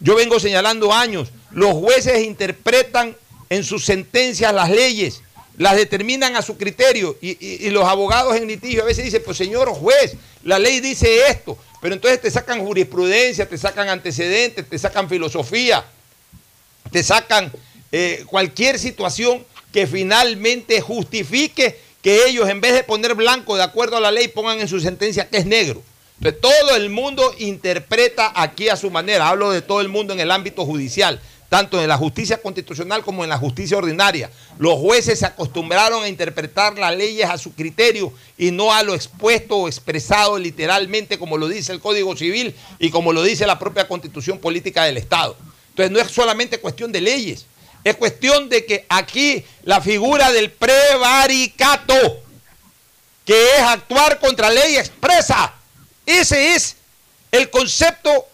Yo vengo señalando años. Los jueces interpretan en sus sentencias las leyes, las determinan a su criterio. Y, los abogados en litigio a veces dicen, pues señor juez, la ley dice esto. Pero entonces te sacan jurisprudencia, te sacan antecedentes, te sacan filosofía, te sacan eh, cualquier situación que finalmente justifique que ellos en vez de poner blanco de acuerdo a la ley pongan en su sentencia que es negro. Entonces todo el mundo interpreta aquí a su manera. Hablo de todo el mundo en el ámbito judicial, tanto en la justicia constitucional como en la justicia ordinaria. Los jueces se acostumbraron a interpretar las leyes a su criterio y no a lo expuesto o expresado literalmente como lo dice el Código Civil y como lo dice la propia Constitución Política del Estado. Entonces no es solamente cuestión de leyes, es cuestión de que aquí la figura del prevaricato, que es actuar contra ley expresa, ese es el concepto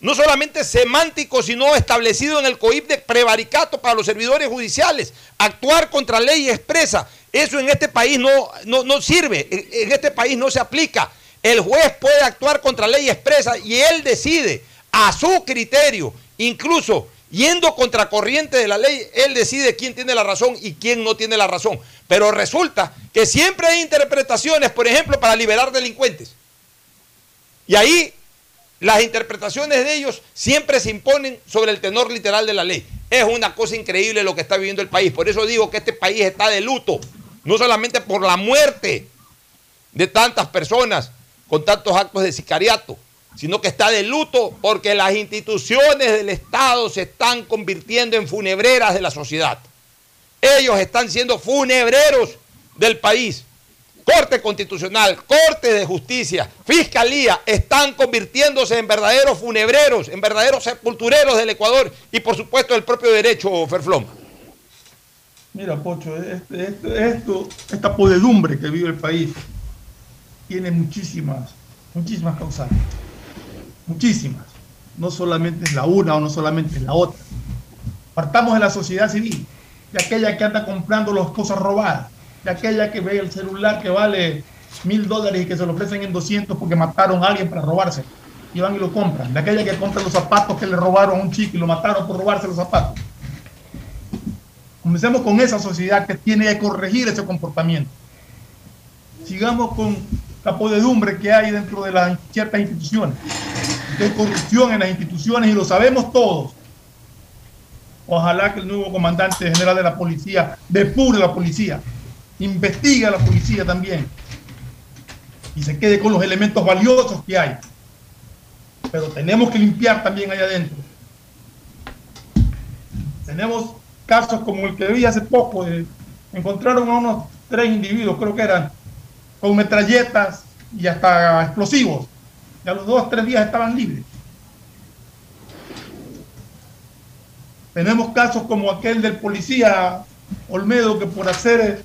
no solamente semántico, sino establecido en el COIP de prevaricato para los servidores judiciales. Actuar contra ley expresa. Eso en este país no, no, no sirve, en en este país no se aplica. El juez puede actuar contra ley expresa y él decide a su criterio, incluso yendo contracorriente de la ley, él decide quién tiene la razón y quién no tiene la razón. Pero resulta que siempre hay interpretaciones, por ejemplo, para liberar delincuentes. Y ahí las interpretaciones de ellos siempre se imponen sobre el tenor literal de la ley. Es una cosa increíble lo que está viviendo el país. Por eso digo que este país está de luto, no solamente por la muerte de tantas personas con tantos actos de sicariato, sino que está de luto porque las instituciones del Estado se están convirtiendo en funebreras de la sociedad. Ellos están siendo funebreros del país. Corte Constitucional, Corte de Justicia, Fiscalía están convirtiéndose en verdaderos funebreros, en verdaderos sepultureros del Ecuador y por supuesto el propio derecho Ferfloma. Mira, Pocho, este- esto, esto- esta podedumbre que vive el país tiene muchísimas, muchísimas causales. Muchísimas. No solamente es la una o no solamente es la otra. Partamos de la sociedad civil, de aquella que anda comprando las cosas robadas, de aquella que ve el celular que vale mil dólares y que se lo ofrecen en 200 porque mataron a alguien para robarse. Y van y lo compran. De aquella que compra los zapatos que le robaron a un chico y lo mataron por robarse los zapatos. Comencemos con esa sociedad que tiene que corregir ese comportamiento. Sigamos con la podedumbre que hay dentro de las ciertas instituciones. De corrupción en las instituciones y lo sabemos todos. Ojalá que el nuevo comandante general de la policía depure la policía, investigue a la policía también y se quede con los elementos valiosos que hay. Pero tenemos que limpiar también allá adentro. Tenemos casos como el que vi hace poco, encontraron a unos tres individuos, creo que eran, con metralletas y hasta explosivos. Y a los dos, tres días estaban libres. Tenemos casos como aquel del policía Olmedo que por hacer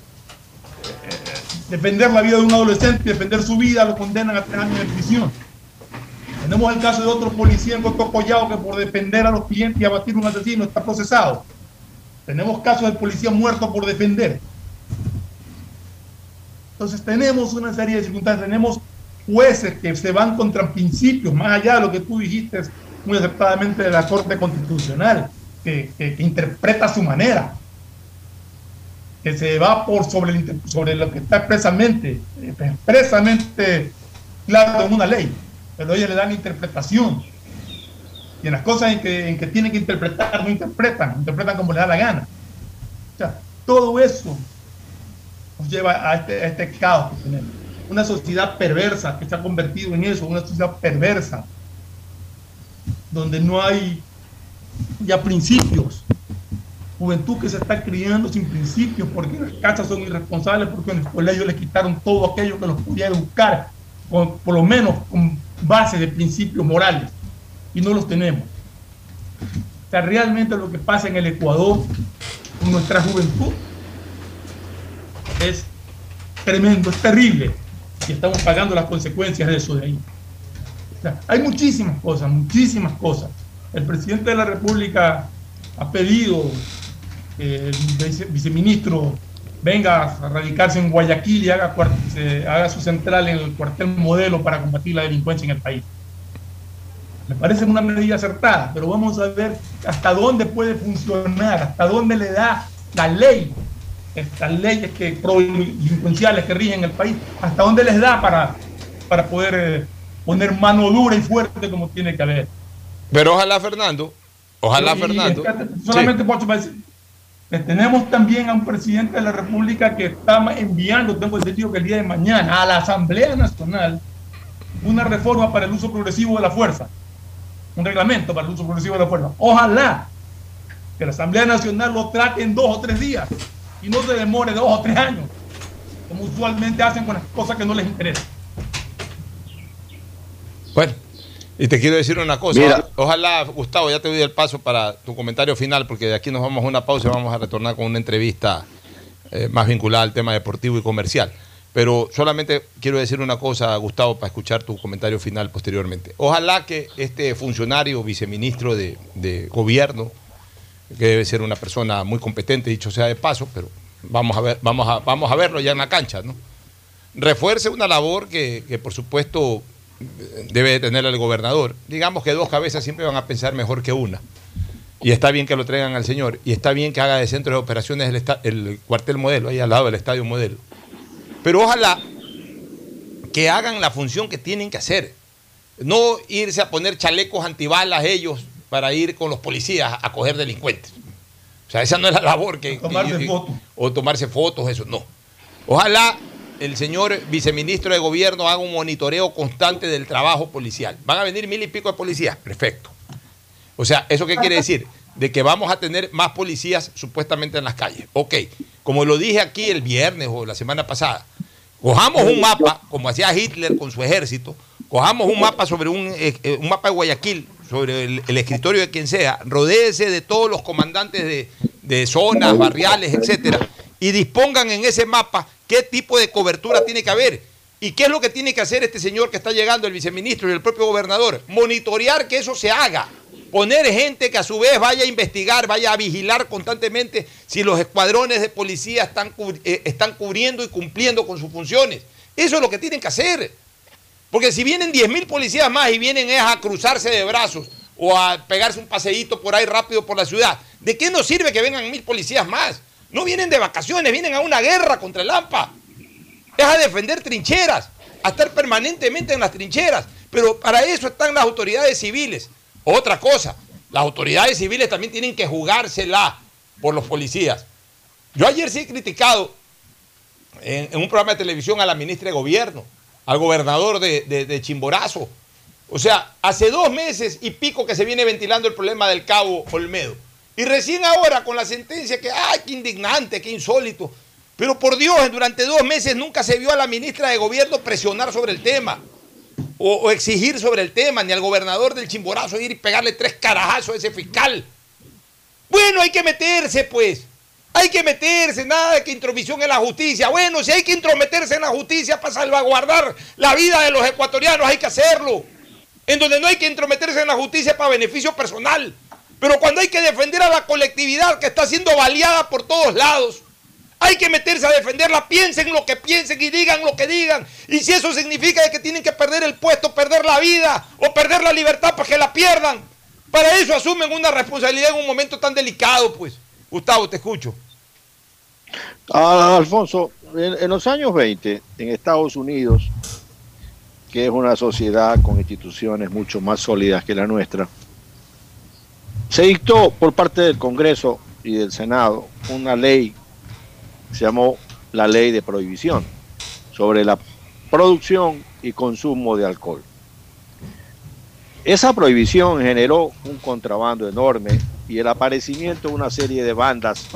defender la vida de un adolescente y defender su vida lo condenan a tres años de prisión. Tenemos el caso de otro policía en Cotocollao que por defender a los clientes y abatir un asesino está procesado. Tenemos casos del policía muerto por defender. Entonces tenemos una serie de circunstancias, tenemos jueces que se van contra principios, más allá de lo que tú dijiste muy acertadamente de la Corte Constitucional, que, que- que interpreta a su manera, que se va por sobre, el sobre lo que está expresamente, eh, expresamente claro en una ley, pero ellos le dan interpretación. Y en las cosas en que, en que tienen que interpretar, no interpretan, interpretan como les da la gana. O sea, todo eso nos lleva a este, a este caos que tenemos. Una sociedad perversa que se ha convertido en eso, una sociedad perversa, donde no hay ya principios. Juventud que se está criando sin principios porque las casas son irresponsables, porque en el colegio les quitaron todo aquello que los podía educar, con, por lo menos con base de principios morales, y no los tenemos. O sea, realmente lo que pasa en el Ecuador con nuestra juventud es tremendo, es terrible, y estamos pagando las consecuencias de eso de ahí. O sea, hay muchísimas cosas, muchísimas cosas. El presidente de la República ha pedido el vice- viceministro venga a radicarse en Guayaquil y haga, cuart- se- haga su central en el cuartel modelo para combatir la delincuencia en el país. Me parece una medida acertada, pero vamos a ver hasta dónde puede funcionar, hasta dónde le da la ley, estas leyes que que rigen el país, hasta dónde les da para, para poder eh, poner mano dura y fuerte como tiene que haber. Pero ojalá, Fernando, ojalá, Y, Fernando. Solamente decir, que tenemos también a un presidente de la República que está enviando, tengo entendido que el día de mañana, a la Asamblea Nacional una reforma para el uso progresivo de la fuerza, un reglamento para el uso progresivo de la fuerza. Ojalá que la Asamblea Nacional lo trate en dos o tres días y no se demore dos o tres años, como usualmente hacen con las cosas que no les interesan. Bueno, y te quiero decir una cosa. Mira. Ojalá, Gustavo, ya te doy el paso para tu comentario final, porque de aquí nos vamos a una pausa y vamos a retornar con una entrevista eh, más vinculada al tema deportivo y comercial. Pero solamente quiero decir una cosa, Gustavo, para escuchar tu comentario final posteriormente. Ojalá que este funcionario, viceministro de, de gobierno, que debe ser una persona muy competente, dicho sea de paso, pero vamos a ver, vamos a, vamos a verlo ya en la cancha, ¿no? Refuerce una labor que, que, por supuesto debe de tener el gobernador. Digamos que dos cabezas siempre van a pensar mejor que una. Y está bien que lo traigan al señor. Y está bien que haga de centro de operaciones el, cuartel modelo, ahí al lado del estadio modelo. Pero ojalá que hagan la función que tienen que hacer. No irse a poner chalecos antibalas ellos para ir con los policías a coger delincuentes. O sea, esa no es la labor que... Tomarse fotos. O tomarse fotos, eso no. Ojalá el señor viceministro de gobierno haga un monitoreo constante del trabajo policial. Van a venir mil y pico de policías, perfecto. O sea, ¿eso qué quiere decir? De que vamos a tener más policías supuestamente en las calles. Ok, como lo dije aquí el viernes o la semana pasada, cojamos un mapa, como hacía Hitler con su ejército, cojamos un mapa sobre un, eh, eh, mapa de Guayaquil, sobre el, el escritorio de quien sea, rodéese de todos los comandantes de, de zonas, barriales, etcétera, y dispongan en ese mapa qué tipo de cobertura tiene que haber. ¿Y qué es lo que tiene que hacer este señor que está llegando, el viceministro y el propio gobernador? Monitorear que eso se haga. Poner gente que a su vez vaya a investigar, vaya a vigilar constantemente si los escuadrones de policía están, eh, están cubriendo y cumpliendo con sus funciones. Eso es lo que tienen que hacer. Porque si vienen 10.000 policías más y vienen es a cruzarse de brazos o a pegarse un paseíto por ahí rápido por la ciudad, ¿de qué nos sirve que vengan mil policías más? No vienen de vacaciones, vienen a una guerra contra el AMPA. Es a defender trincheras, a estar permanentemente en las trincheras. Pero para eso están las autoridades civiles. Otra cosa, las autoridades civiles también tienen que jugársela por los policías. Yo ayer sí he criticado en, un programa de televisión a la ministra de Gobierno, al gobernador de Chimborazo. O sea, hace dos meses y pico que se viene ventilando el problema del cabo Olmedo. Y recién ahora con la sentencia que, ay, qué indignante, qué insólito. Pero por Dios, durante dos meses nunca se vio a la ministra de Gobierno presionar sobre el tema. O, exigir sobre el tema, ni al gobernador del Chimborazo ir y pegarle tres carajazos a ese fiscal. Bueno, hay que meterse, pues. Hay que meterse, nada de que intromisión en la justicia. Bueno, si hay que intrometerse en la justicia para salvaguardar la vida de los ecuatorianos, hay que hacerlo. En donde no hay que intrometerse en la justicia para beneficio personal. Pero cuando hay que defender a la colectividad que está siendo baleada por todos lados, hay que meterse a defenderla, piensen lo que piensen y digan lo que digan. Y si eso significa que tienen que perder el puesto, perder la vida o perder la libertad para que la pierdan, para eso asumen una responsabilidad en un momento tan delicado, pues. Gustavo, te escucho. Ah, Alfonso, en, en los años 20, en Estados Unidos, que es una sociedad con instituciones mucho más sólidas que la nuestra, se dictó por parte del Congreso y del Senado una ley se llamó la ley de prohibición sobre la producción y consumo de alcohol. Esa prohibición generó un contrabando enorme y el aparecimiento de una serie de bandas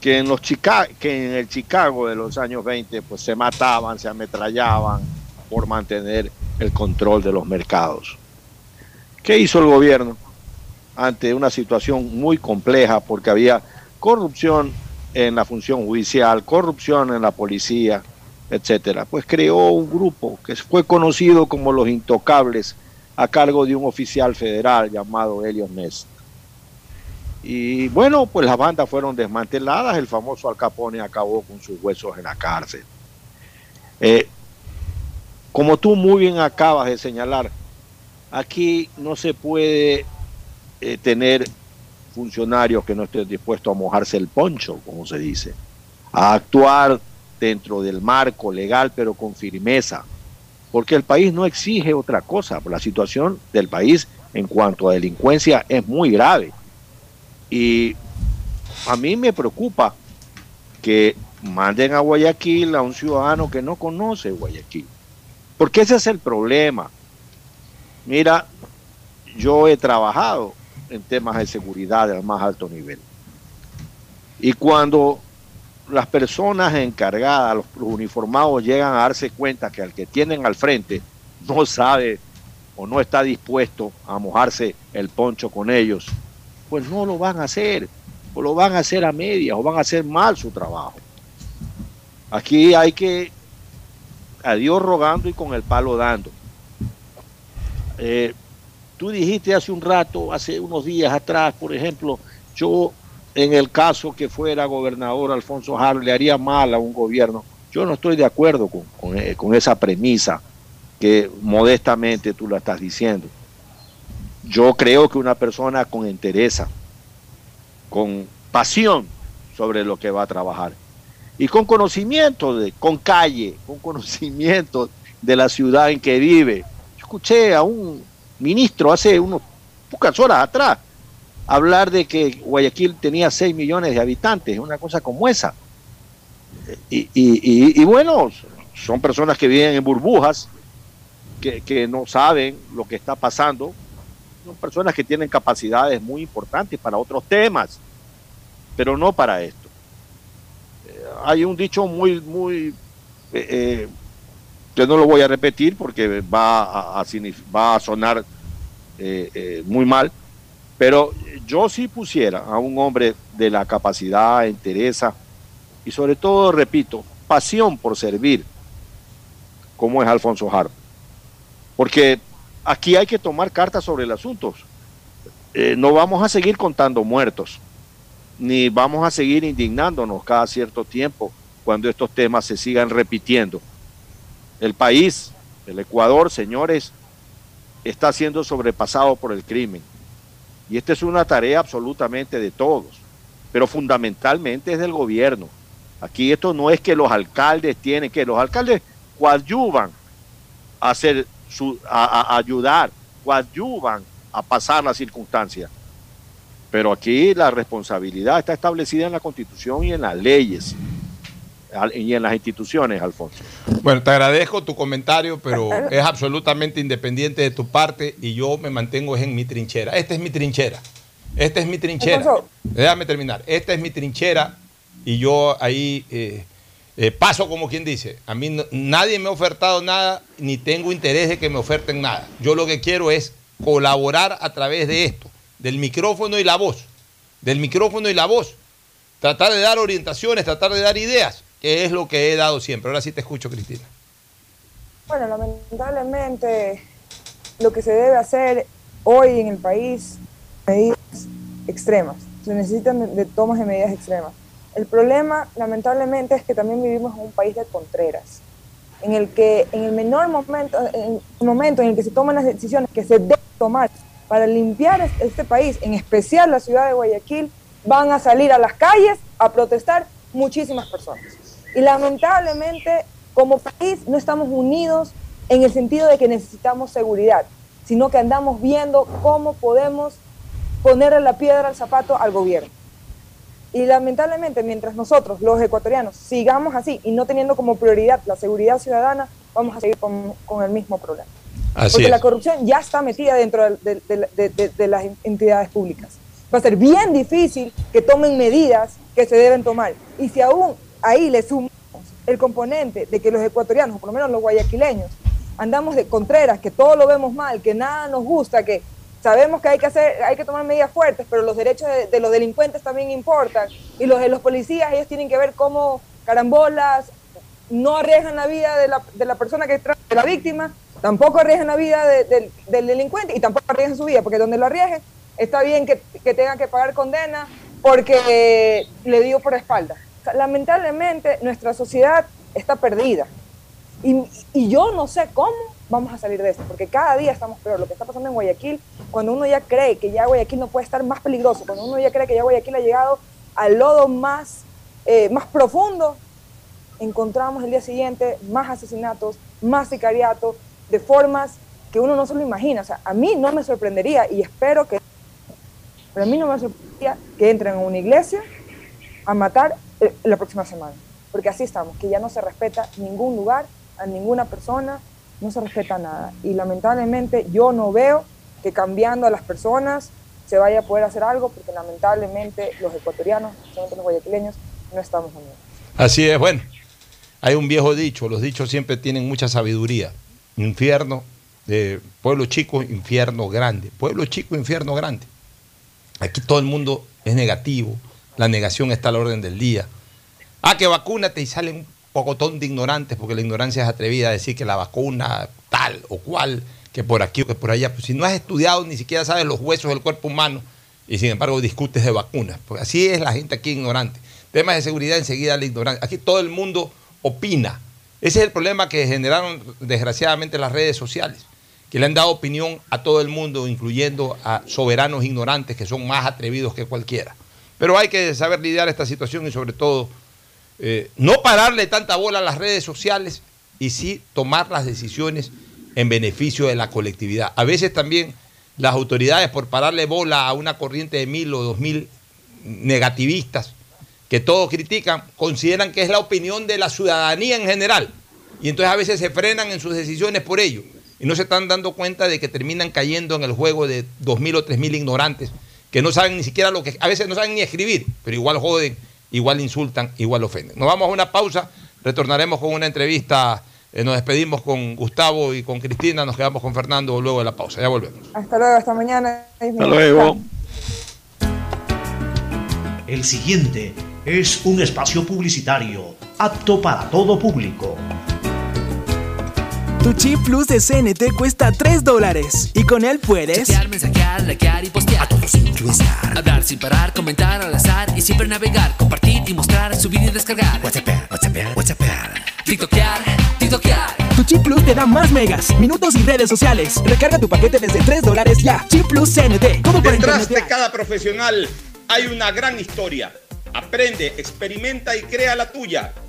que en, los que en el Chicago de los años 20 pues, se mataban, se ametrallaban por mantener el control de los mercados. ¿Qué hizo el gobierno ante una situación muy compleja porque había corrupción en la función judicial, corrupción en la policía, etcétera? Pues creó un grupo que fue conocido como los Intocables a cargo de un oficial federal llamado Elliot Ness. Y bueno, pues las bandas fueron desmanteladas, el famoso Al Capone acabó con sus huesos en la cárcel. Eh, como tú muy bien acabas de señalar, aquí no se puede eh, tener funcionarios que no estén dispuestos a mojarse el poncho, como se dice, a actuar dentro del marco legal, pero con firmeza, porque el país no exige otra cosa, la situación del país en cuanto a delincuencia es muy grave. Y a mí me preocupa que manden a Guayaquil a un ciudadano que no conoce Guayaquil. Porque ese es el problema. Mira, yo he trabajado en temas de seguridad al más alto nivel. Y cuando las personas encargadas, los, uniformados llegan a darse cuenta que al que tienen al frente no sabe o no está dispuesto a mojarse el poncho con ellos, pues no lo van a hacer, o lo van a hacer a medias, o van a hacer mal su trabajo. Aquí hay que a Dios rogando y con el palo dando. Eh, tú dijiste hace un rato, hace unos días atrás, por ejemplo, yo en el caso que fuera gobernador Alfonso Jaro le haría mal a un gobierno. Yo no estoy de acuerdo con, eh, con esa premisa que modestamente tú la estás diciendo. Yo creo que una persona con interés, con pasión sobre lo que va a trabajar y con conocimiento, de, con calle, con conocimiento de la ciudad en que vive. Escuché a un ministro hace unos pocas horas atrás hablar de que Guayaquil tenía 6 millones de habitantes, una cosa como esa. Y, y, bueno, son personas que viven en burbujas, que, que, no saben lo que está pasando, son personas que tienen capacidades muy importantes para otros temas, pero no para esto. Eh, hay un dicho muy, muy, eh, eh, que no lo voy a repetir porque va va a sonar muy mal, pero yo sí pusiera a un hombre de la capacidad, interesa y sobre todo, repito, pasión por servir, como es Alfonso Jaro. Porque aquí hay que tomar cartas sobre el asunto. Eh, no vamos a seguir contando muertos, ni vamos a seguir indignándonos cada cierto tiempo cuando estos temas se sigan repitiendo. El país, el Ecuador, señores, está siendo sobrepasado por el crimen y esta es una tarea absolutamente de todos, pero fundamentalmente es del gobierno. Aquí esto no es que los alcaldes tienen que, los alcaldes coadyuvan a, hacer su, a, ayudar, coadyuvan a pasar las circunstancias. Pero aquí la responsabilidad está establecida en la Constitución y en las leyes y en las instituciones, Alfonso. Bueno, te agradezco tu comentario, pero <laughs> es absolutamente independiente de tu parte y yo me mantengo en mi trinchera. Esta es mi trinchera. Esta es mi trinchera. Alfonso. Déjame terminar. Esta es mi trinchera y yo ahí eh, eh, paso como quien dice. A mí no, nadie me ha ofertado nada ni tengo interés de que me oferten nada. Yo lo que quiero es colaborar a través de esto, del micrófono y la voz del micrófono y la voz. Tratar de dar orientaciones, tratar de dar ideas, que es lo que he dado siempre. Ahora sí te escucho, Cristina. Bueno, lamentablemente lo que se debe hacer hoy en el país, medidas extremas. Se necesitan de, tomas de medidas extremas. El problema, lamentablemente, es que también vivimos en un país de contreras, en el que en el menor momento, en el momento en el que se toman las decisiones que se deben tomar para limpiar este país, en especial la ciudad de Guayaquil, van a salir a las calles a protestar muchísimas personas. Y lamentablemente, como país, no estamos unidos en el sentido de que necesitamos seguridad, sino que andamos viendo cómo podemos ponerle la piedra al zapato al gobierno. Y lamentablemente, mientras nosotros, los ecuatorianos, sigamos así y no teniendo como prioridad la seguridad ciudadana, vamos a seguir con, con el mismo problema. Así Porque es. la corrupción ya está metida dentro de, de- de- de- de las entidades públicas. Va a ser bien difícil que tomen medidas que se deben tomar. Y si aún ahí le sumamos el componente de que los ecuatorianos, o por lo menos los guayaquileños, andamos de contreras, que todo lo vemos mal, que nada nos gusta, que sabemos que hay que hacer, hay que tomar medidas fuertes, pero los derechos de, los delincuentes también importan. Y los de los policías, ellos tienen que ver cómo carambolas no arriesgan la vida de la, de la persona que tra- de la víctima, tampoco arriesgan la vida de- del- del delincuente y tampoco arriesgan su vida, porque donde lo arriesguen, está bien que, que tengan que pagar condena porque le dio por espalda. Lamentablemente nuestra sociedad está perdida. Y, yo no sé cómo vamos a salir de esto, porque cada día estamos peor. Lo que está pasando en Guayaquil, cuando uno ya cree que ya Guayaquil no puede estar más peligroso, cuando uno ya cree que ya Guayaquil ha llegado al lodo más, eh, más profundo, encontramos el día siguiente más asesinatos, más sicariatos, de formas que uno no se lo imagina. O sea, a mí no me sorprendería y espero que, pero a mí no me sorprendería que entren a una iglesia a matar la próxima semana. Porque así estamos, que ya no se respeta ningún lugar, a ninguna persona, no se respeta nada. Y lamentablemente yo no veo que cambiando a las personas se vaya a poder hacer algo, porque lamentablemente los ecuatorianos, especialmente los guayaquileños, no estamos unidos. Así es, bueno. Hay un viejo dicho, los dichos siempre tienen mucha sabiduría. Infierno, eh, pueblo chico, infierno grande. Pueblo chico, infierno grande. Aquí todo el mundo es negativo, la negación está a la orden del día. Ah, que vacúnate y salen un pocotón de ignorantes, porque la ignorancia es atrevida a decir que la vacuna tal o cual, que por aquí o que por allá. Pues si no has estudiado, ni siquiera sabes los huesos del cuerpo humano y sin embargo discutes de vacunas. Porque así es la gente aquí ignorante. Temas de seguridad enseguida la ignorancia. Aquí todo el mundo opina. Ese es el problema que generaron desgraciadamente las redes sociales, que le han dado opinión a todo el mundo, incluyendo a soberanos ignorantes que son más atrevidos que cualquiera. Pero hay que saber lidiar esta situación y sobre todo eh, no pararle tanta bola a las redes sociales y sí tomar las decisiones en beneficio de la colectividad. A veces también las autoridades por pararle bola a una corriente de mil o dos mil negativistas que todos critican, consideran que es la opinión de la ciudadanía en general. Y entonces a veces se frenan en sus decisiones por ello. Y no se están dando cuenta de que terminan cayendo en el juego de dos mil o tres mil ignorantes que no saben ni siquiera lo que, a veces no saben ni escribir, pero igual joden, igual insultan, igual ofenden. Nos vamos a una pausa, retornaremos con una entrevista, eh, nos despedimos con Gustavo y con Cristina, nos quedamos con Fernando luego de la pausa, ya volvemos. Hasta luego, hasta mañana. Hasta luego. El siguiente es un espacio publicitario apto para todo público. Tu chip plus de CNT cuesta 3 dólares y con él puedes Chatear, mensajear, likear y postear. A todos incluenciar. Hablar sin parar, comentar al azar y siempre navegar, compartir y mostrar, subir y descargar. WhatsApp, WhatsApp, WhatsApp. TikTokear, TikTokear. Tu chip plus te da más megas, minutos y redes sociales. Recarga tu paquete desde 3 dólares ya. Chip plus CNT. Por Detrás de cada profesional hay una gran historia. Aprende, experimenta y crea la tuya.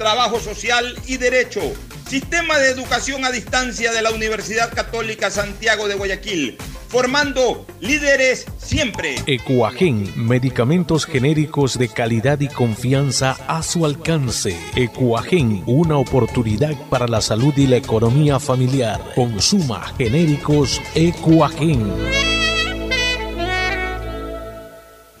trabajo social y derecho. Sistema de educación a distancia de la Universidad Católica Santiago de Guayaquil, formando líderes siempre. Ecuagen, medicamentos genéricos de calidad y confianza a su alcance. Ecuagen, una oportunidad para la salud y la economía familiar. Consuma genéricos Ecuagen.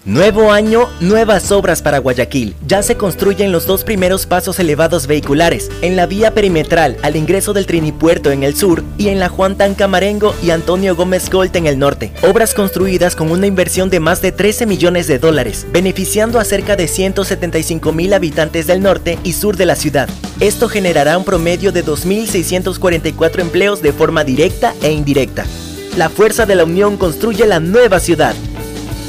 Nuevo año, nuevas obras para Guayaquil. Ya se construyen los dos primeros pasos elevados vehiculares, en la vía perimetral al ingreso del Trinipuerto en el sur y en la Juan Tancamarengo y Antonio Gómez Gold en el norte. Obras construidas con una inversión de más de 13 millones de dólares, beneficiando a cerca de 175 mil habitantes del norte y sur de la ciudad. Esto generará un promedio de 2.644 empleos de forma directa e indirecta. La fuerza de la unión construye la nueva ciudad.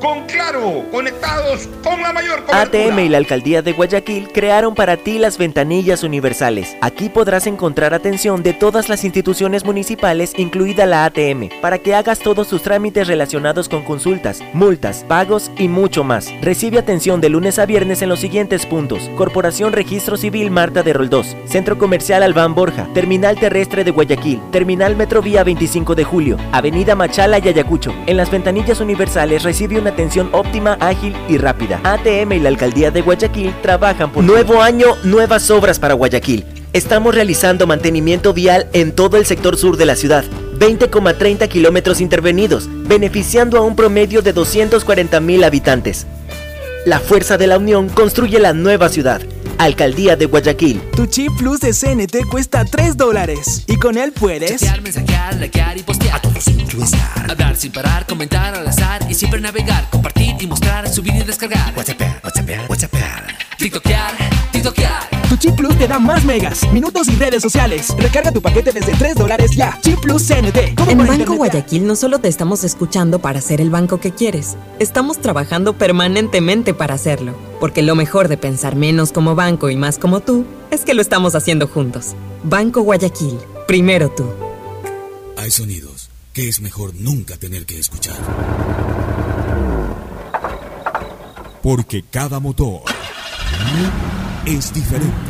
Con Claro, conectados con la mayor cobertura. ATM y la Alcaldía de Guayaquil crearon para ti las ventanillas universales. Aquí podrás encontrar atención de todas las instituciones municipales, incluida la ATM, para que hagas todos tus trámites relacionados con consultas, multas, pagos y mucho más. Recibe atención de lunes a viernes en los siguientes puntos: Corporación Registro Civil Marta de Roldós, Centro Comercial Albán Borja, Terminal Terrestre de Guayaquil, Terminal Metrovía 25 de Julio, Avenida Machala y Ayacucho. En las ventanillas universales recibe una atención óptima, ágil y rápida. ATM y la Alcaldía de Guayaquil trabajan por Nuevo año, nuevas obras para Guayaquil. Estamos realizando mantenimiento vial en todo el sector sur de la ciudad. 20,30 kilómetros intervenidos, beneficiando a un promedio de 240 mil habitantes. La fuerza de la unión construye la nueva ciudad. Alcaldía de Guayaquil. Tu chip plus de CNT cuesta 3 dólares. Y con él puedes. Chatear, mensajear, likear y postear. A todos sin estar. Hablar sin parar, comentar al azar. Y siempre navegar, compartir y mostrar, subir y descargar. WhatsApp, WhatsApp, WhatsApp. TikTokear, TikTokear. Chip plus te da más megas, minutos y redes sociales. Recarga tu paquete desde 3 dólares ya. Chip plus CNT. ¿Cómo En Banco internet? Guayaquil no solo te estamos escuchando para ser el banco que quieres, estamos trabajando permanentemente para hacerlo. Porque lo mejor de pensar menos como banco y más como tú es que lo estamos haciendo juntos. Banco Guayaquil, primero tú. Hay sonidos que es mejor nunca tener que escuchar. Porque cada motor es diferente.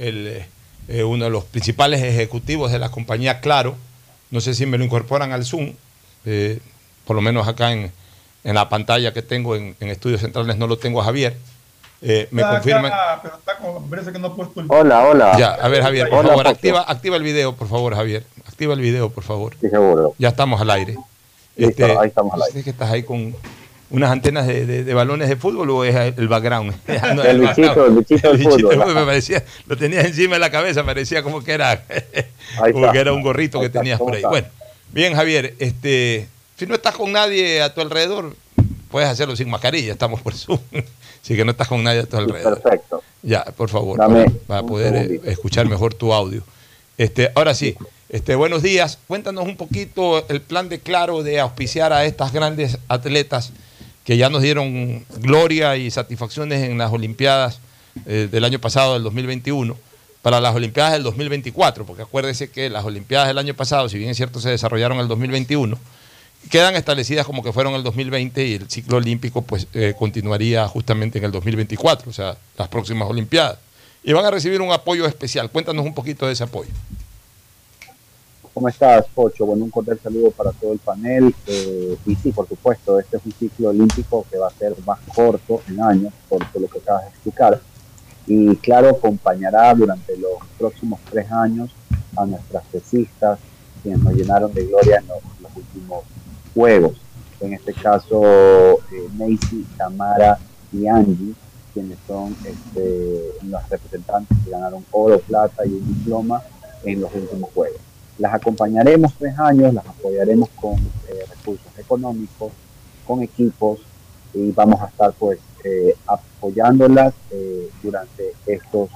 el, eh, uno de los principales ejecutivos de la compañía Claro. No sé si me lo incorporan al Zoom, eh, por lo menos acá en, en la pantalla que tengo en, en Estudios Centrales no lo tengo a Javier. Eh, me Está confirman. acá, pero está con, parece que no ha puesto el. Ya, a ver, Javier, por Hola, favor, activa, activa el video, por favor, Javier. Activa el video, por favor. Sí, seguro. Ya estamos al aire. Este, Listo, ahí estamos al aire. ¿sí que estás ahí con unas antenas de, de- de balones de fútbol o es el background? <laughs> <laughs> No, El bichito, el bichito del fútbol. Me parecía, lo tenías encima de la cabeza, parecía como que era, <laughs> como está. que era un gorrito que está, tenías ¿cómo por ahí. está? Bueno, bien, Javier, este, si no estás con nadie a tu alrededor, puedes hacerlo sin mascarilla, estamos por Zoom. Así que no estás con nadie a tu alrededor. Perfecto. Ya, por favor, Dame para, poder eh, segundito. escuchar mejor tu audio. Este, ahora sí, este, buenos días. Cuéntanos un poquito el plan de Claro de auspiciar a estas grandes atletas que ya nos dieron gloria y satisfacciones en las Olimpiadas eh, del año pasado, del 2021, para las Olimpiadas del 2024, porque acuérdese que las Olimpiadas del año pasado, si bien es cierto, se desarrollaron en el 2021, quedan establecidas como que fueron el 2020 y el ciclo olímpico pues eh, continuaría justamente en el 2024, o sea, las próximas Olimpiadas. Y van a recibir un apoyo especial. Cuéntanos un poquito de ese apoyo. ¿Cómo estás, Pocho? Bueno, un cordial saludo para todo el panel. Eh, y sí, por supuesto, este es un ciclo olímpico que va a ser más corto en años, por todo lo que acabas de explicar. Y claro, acompañará durante los próximos tres años a nuestras pesistas quienes nos llenaron de gloria en los, últimos juegos. En este caso, eh, Tamara y Angie, quienes son este, los representantes que ganaron oro, plata y un diploma en los últimos juegos. Las acompañaremos tres años, las apoyaremos con eh, recursos económicos, con equipos y vamos a estar pues eh, apoyándolas eh, durante estos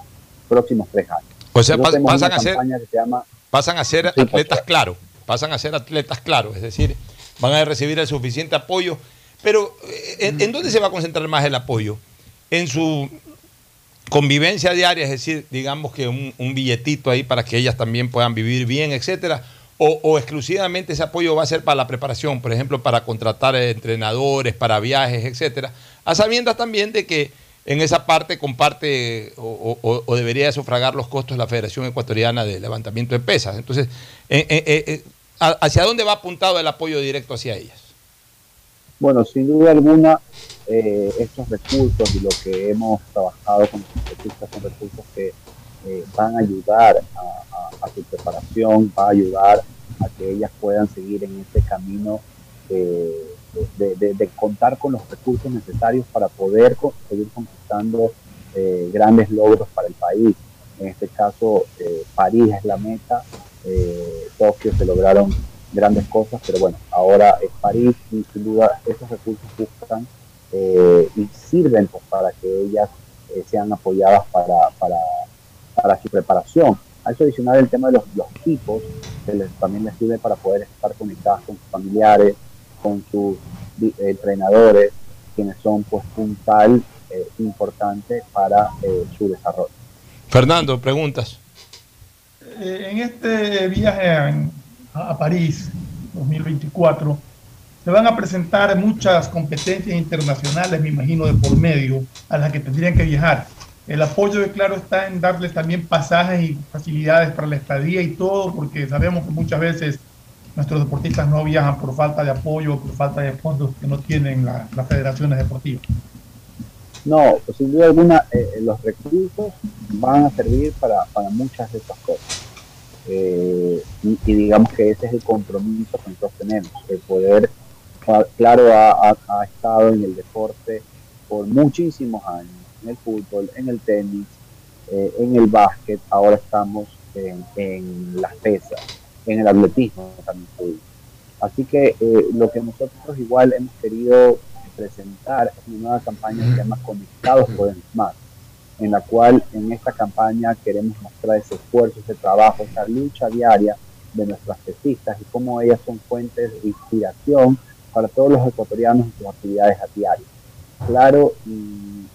próximos tres años. O sea, pas- pasan a ser, que se llama pasan a ser atletas claros, pasan a ser atletas claros, es decir, van a recibir el suficiente apoyo. Pero, eh, ¿en, en dónde se va a concentrar más el apoyo? En su convivencia diaria, es decir, digamos que un, billetito ahí para que ellas también puedan vivir bien, etcétera. O, exclusivamente ese apoyo va a ser para la preparación, por ejemplo, para contratar entrenadores, para viajes, etcétera. A sabiendas también de que en esa parte comparte o, debería sufragar los costos la Federación Ecuatoriana de Levantamiento de Pesas. Entonces, eh, eh, eh, eh, ¿a- ¿hacia dónde va apuntado el apoyo directo hacia ellas? Bueno, sin duda alguna, eh, estos recursos y lo que hemos trabajado con los deportistas son recursos que eh, van a ayudar a, su preparación, va a ayudar a que ellas puedan seguir en este camino de, contar con los recursos necesarios para poder co- seguir conquistando eh, grandes logros para el país. En este caso, eh, París es la meta, Tokio se lograron grandes cosas, pero bueno, ahora es París y sin duda esos recursos buscan eh, y sirven pues, para que ellas eh, sean apoyadas para, para, para su preparación. A eso adicional el tema de los, los equipos, que les- también les sirve para poder estar conectadas con sus familiares, con sus entrenadores, quienes son pues puntal eh, importante para eh, su desarrollo. Fernando, preguntas. Eh, en este viaje a, París 2024 se van a presentar muchas competencias internacionales, me imagino, de por medio, a las que tendrían que viajar. El apoyo de Claro está en darles también pasajes y facilidades para la estadía y todo, porque sabemos que muchas veces nuestros deportistas no viajan por falta de apoyo, por falta de fondos que no tienen la- las federaciones deportivas. No, pues, sin duda alguna eh, los recursos van a servir para, para muchas de estas cosas. Eh, y, digamos que ese es el compromiso que nosotros tenemos, el poder, cla- claro, ha, estado en el deporte por muchísimos años, en el fútbol, en el tenis, eh, en el básquet, ahora estamos en, en las pesas, en el atletismo también. Así que eh, lo que nosotros igual hemos querido presentar es una nueva campaña que se llama Conectados Podemos Más, en la cual en esta campaña queremos mostrar ese esfuerzo, ese trabajo, esa lucha diaria de nuestras pesistas y cómo ellas son fuentes de inspiración para todos los ecuatorianos en sus actividades a diario. Claro, y,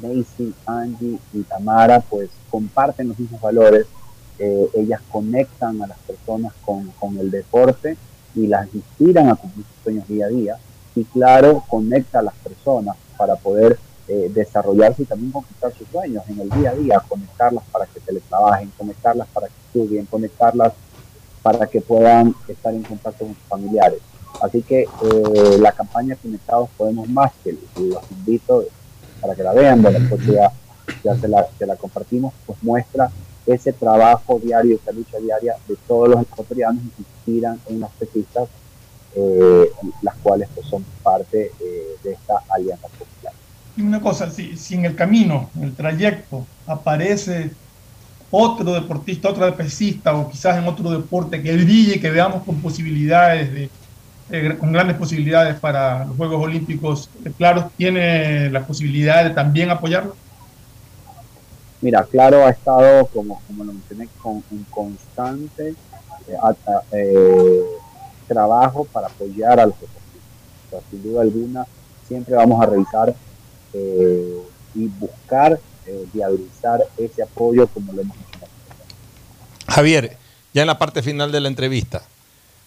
Macy, Angie y Tamara pues comparten los mismos valores, eh, ellas conectan a las personas con, con el deporte y las inspiran a cumplir sus sueños día a día y claro, conecta a las personas para poder eh, desarrollarse y también conquistar sus sueños en el día a día, conectarlas para que teletrabajen, conectarlas para que estudien, conectarlas para que puedan estar en contacto con sus familiares. Así que eh, la campaña Conectados Podemos Más, que los invito para que la vean, bueno, pues ya, ya se, la, se la compartimos, pues muestra ese trabajo diario, esa lucha diaria de todos los ecuatorianos que se inspiran en las pesistas, eh, las cuales pues, son parte eh, de esta alianza. Una cosa, si, si en el camino, en el trayecto, aparece otro deportista, otro pesista o quizás en otro deporte que brille, que veamos con posibilidades, de, eh, con grandes posibilidades para los Juegos Olímpicos, eh, claro, tiene la posibilidad de también apoyarlo. Mira, claro, ha estado, como, como lo mencioné, con un constante eh, trabajo para apoyar a los deportistas. O sea, sin duda alguna, siempre vamos a revisar eh, y buscar eh, viabilizar ese apoyo como lo hemos hecho. Javier, ya en la parte final de la entrevista,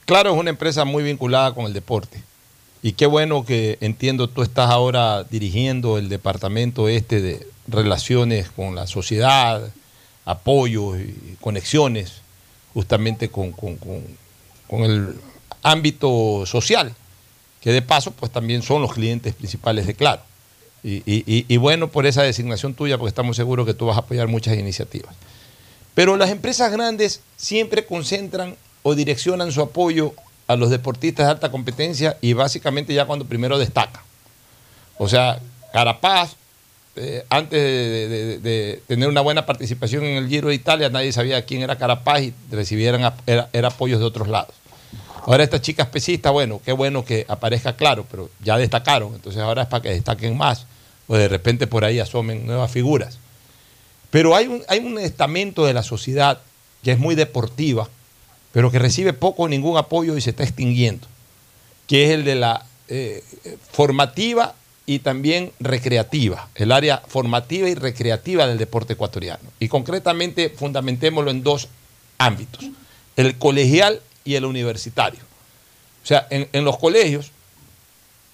claro, es una empresa muy vinculada con el deporte. Y qué bueno que entiendo tú estás ahora dirigiendo el departamento este de relaciones con la sociedad, apoyos y conexiones justamente con, con- con- con el ámbito social, que de paso pues también son los clientes principales de Claro. Y, y- y- y bueno por esa designación tuya, porque estamos seguros que tú vas a apoyar muchas iniciativas. Pero las empresas grandes siempre concentran o direccionan su apoyo a los deportistas de alta competencia y básicamente ya cuando primero destaca. O sea, Carapaz, eh, antes de, tener una buena participación en el Giro de Italia, nadie sabía quién era Carapaz y recibieran era apoyos de otros lados. Ahora esta chica especista, bueno, qué bueno que aparezca claro, pero ya destacaron, entonces ahora es para que destaquen más, o de repente por ahí asomen nuevas figuras. Pero hay un, hay un estamento de la sociedad que es muy deportiva, pero que recibe poco o ningún apoyo y se está extinguiendo, que es el de la eh, formativa y también recreativa, el área formativa y recreativa del deporte ecuatoriano. Y concretamente fundamentémoslo en dos ámbitos, el colegial y el universitario. O sea, en, en los colegios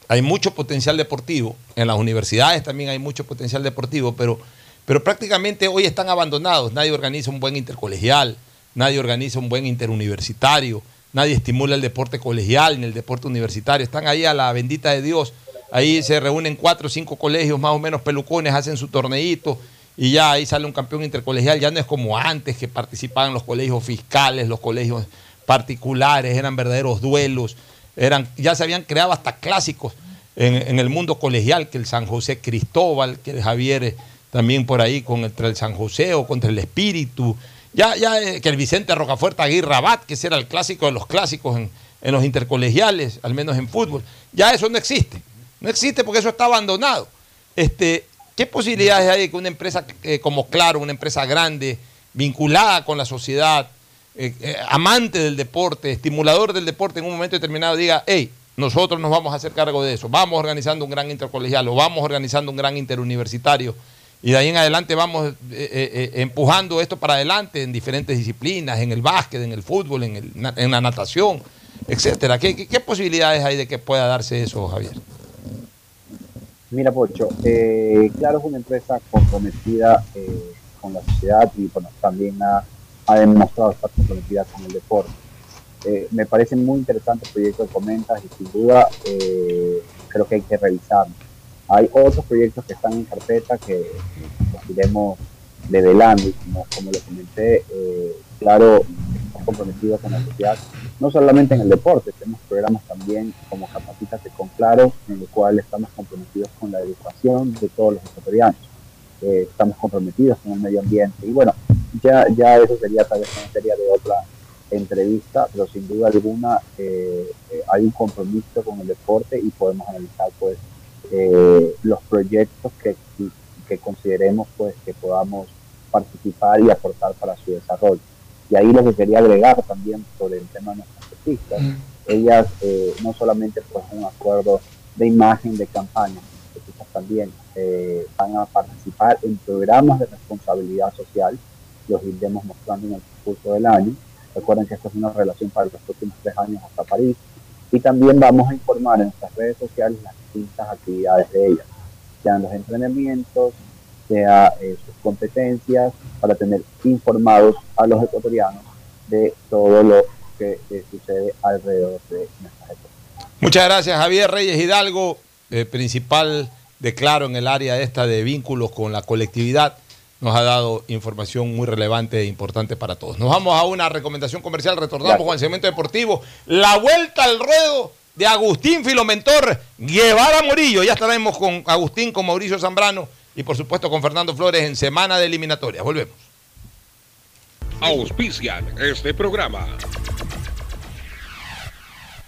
hay mucho potencial deportivo, en las universidades también hay mucho potencial deportivo, pero, pero prácticamente hoy están abandonados. Nadie organiza un buen intercolegial, nadie organiza un buen interuniversitario, nadie estimula el deporte colegial ni el deporte universitario. Están ahí a la bendita de Dios. Ahí se reúnen cuatro o cinco colegios más o menos pelucones, hacen su torneito y ya ahí sale un campeón intercolegial. Ya no es como antes que participaban los colegios fiscales, los colegios particulares, eran verdaderos duelos, eran, ya se habían creado hasta clásicos en, el mundo colegial, que el San José Cristóbal, que el Javier eh, también por ahí contra el San José o contra el Espíritu, ya, ya eh, que el Vicente Rocafuerte Aguirre Rabat, que ese era el clásico de los clásicos en, en los intercolegiales, al menos en fútbol, ya eso no existe, no existe porque eso está abandonado. Este, ¿Qué posibilidades hay de que una empresa eh, como Claro, una empresa grande, vinculada con la sociedad, eh, eh, amante del deporte, estimulador del deporte, en un momento determinado diga, hey, nosotros nos vamos a hacer cargo de eso, vamos organizando un gran intercolegial o vamos organizando un gran interuniversitario y de ahí en adelante vamos eh, eh, empujando esto para adelante en diferentes disciplinas, en el básquet, en el fútbol, en, el en la natación, etcétera. ¿Qué, posibilidades hay de que pueda darse eso, Javier? Mira, Pocho, Claro es una empresa comprometida con la sociedad y bueno, también ha, ha demostrado estar comprometida con el deporte. Eh, me parece muy interesante el proyecto que comentas y sin duda eh, creo que hay que revisarlo. Hay otros proyectos que están en carpeta que iremos develando y como, lo comenté, eh, Claro está comprometido con la sociedad, no solamente en el deporte, tenemos programas también como Capacitate con Claro, en el cual estamos comprometidos con la educación de todos los ecuatorianos. Estamos comprometidos con el medio ambiente y bueno, ya, ya eso sería tal vez una materia de otra entrevista, pero sin duda alguna eh, eh, hay un compromiso con el deporte y podemos analizar pues eh, los proyectos que, que consideremos pues que podamos participar y aportar para su desarrollo. Y ahí lo que quería agregar también sobre el tema de nuestras artistas, ellas eh, no solamente pues un acuerdo de imagen, de campaña, ellas también van a participar en programas de responsabilidad social, los iremos mostrando en el curso del año. Recuerden que esta es una relación para los próximos tres años hasta París. Y también vamos a informar en nuestras redes sociales las distintas actividades de ellas, sean los entrenamientos, sea eh, sus competencias, para tener informados a los ecuatorianos de todo lo que eh, sucede alrededor de nuestras. Muchas gracias, Javier Reyes Hidalgo, eh, principal de Claro en el área esta de vínculos con la colectividad. Nos ha dado información muy relevante e importante para todos. Nos vamos a una recomendación comercial, retornamos Gracias. con el segmento deportivo. La vuelta al ruedo de Agustín Filomentor Guevara Morillo. Ya estaremos con Agustín, con Mauricio Zambrano y por supuesto con Fernando Flores en semana de eliminatorias. Volvemos. Auspician este programa.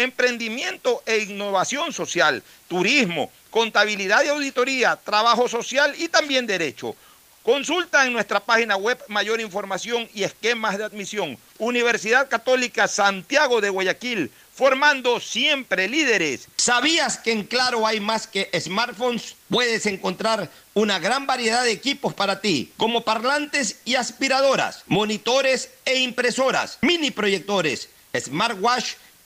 emprendimiento e innovación social, turismo, contabilidad y auditoría, trabajo social y también derecho. Consulta en nuestra página web mayor información y esquemas de admisión. Universidad Católica Santiago de Guayaquil, formando siempre líderes. ¿Sabías que en Claro hay más que smartphones? Puedes encontrar una gran variedad de equipos para ti, como parlantes y aspiradoras, monitores e impresoras, mini proyectores smartwatch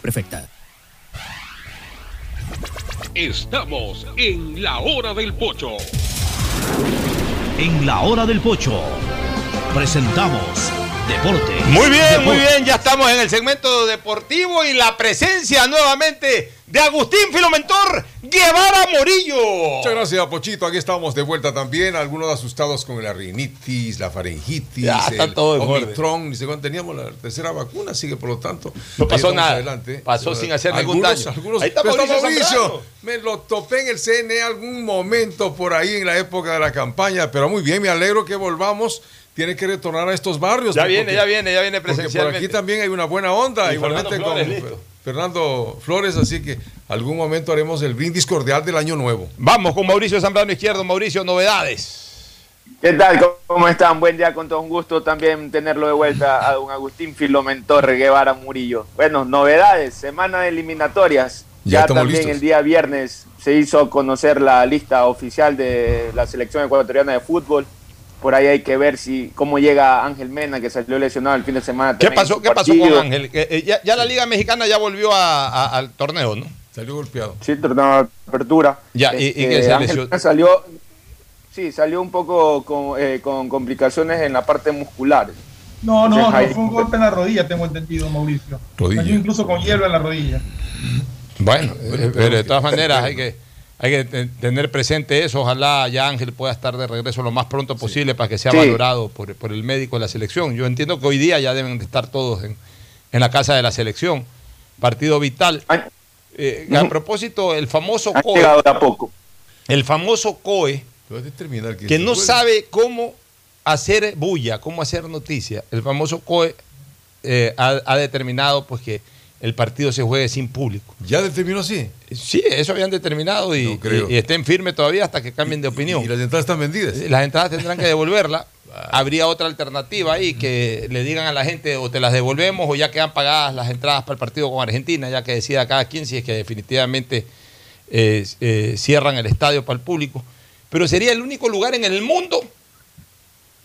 Prefecta. Estamos en la hora del pocho. En la hora del pocho presentamos Deporte. Muy bien, muy bien, ya estamos en el segmento deportivo y la presencia nuevamente de Agustín Filomentor Guevara Morillo. Muchas gracias, Pochito. Aquí estamos de vuelta también. Algunos asustados con la rinitis, la faringitis, Ya, está el todo. Omicron. Ni sé cuándo teníamos la tercera vacuna, así que por lo tanto. No pasó nada. adelante. Pasó sin hacer ningún Algunos- daño. algunos- Ahí está Mauricio Zambrano. Me lo topé en el CNE algún momento por ahí en la época de la campaña. Pero muy bien, me alegro que volvamos. Tiene que retornar a estos barrios. Ya viene, Porque- ya viene, ya viene porque por presencialmente. aquí también hay una buena onda, Y igualmente Flores, con listo. Fernando Flores, así que algún momento haremos el brindis cordial del año nuevo. Vamos con Mauricio Zambrano Izquierdo. Mauricio, novedades. ¿Qué tal? ¿Cómo están? Buen día, con todo un gusto también tenerlo de vuelta a don Agustín Filomentor Guevara Murillo. Bueno, novedades, semana de eliminatorias. Ya también listos. el día viernes se hizo conocer la lista oficial de la selección ecuatoriana de fútbol. Por ahí hay que ver si cómo llega Ángel Mena, que salió lesionado el fin de semana. ¿Qué pasó, qué pasó con. Ángel? Que, eh, ya, ya la Liga Mexicana ya volvió a- a- al torneo, ¿no? Salió golpeado. Sí, torneo de apertura. Ya, ¿y- y Este, qué se Ángel? Mena salió, sí, salió un poco con, eh, con complicaciones en la parte muscular. No, no, Entonces, no, fue un golpe en la rodilla, tengo entendido, Mauricio. Rodilla. Cayó incluso con hielo en la rodilla. Bueno, eh, pero de todas maneras hay que, hay que te- tener presente eso. Ojalá ya Ángel pueda estar de regreso lo más pronto posible para que sea Sí. valorado por, por el médico de la selección. Yo entiendo que hoy día ya deben de estar todos en, en la casa de la selección. Partido vital. Eh, a propósito, el famoso Han COE, a poco. el famoso COE, que se no sabe cómo hacer bulla, cómo hacer noticia. El famoso COE eh, ha, ha determinado pues que el partido se juegue sin público. ¿Ya determinó así? Sí, eso habían determinado y, creo. y- y estén firmes todavía hasta que cambien de opinión. Y las entradas están vendidas. Las entradas tendrán que devolverla. <laughs> Habría otra alternativa ahí que le digan a la gente o te las devolvemos o ya quedan pagadas las entradas para el partido con Argentina, ya que decida cada quien si es que definitivamente eh, eh, cierran el estadio para el público. Pero sería el único lugar en el mundo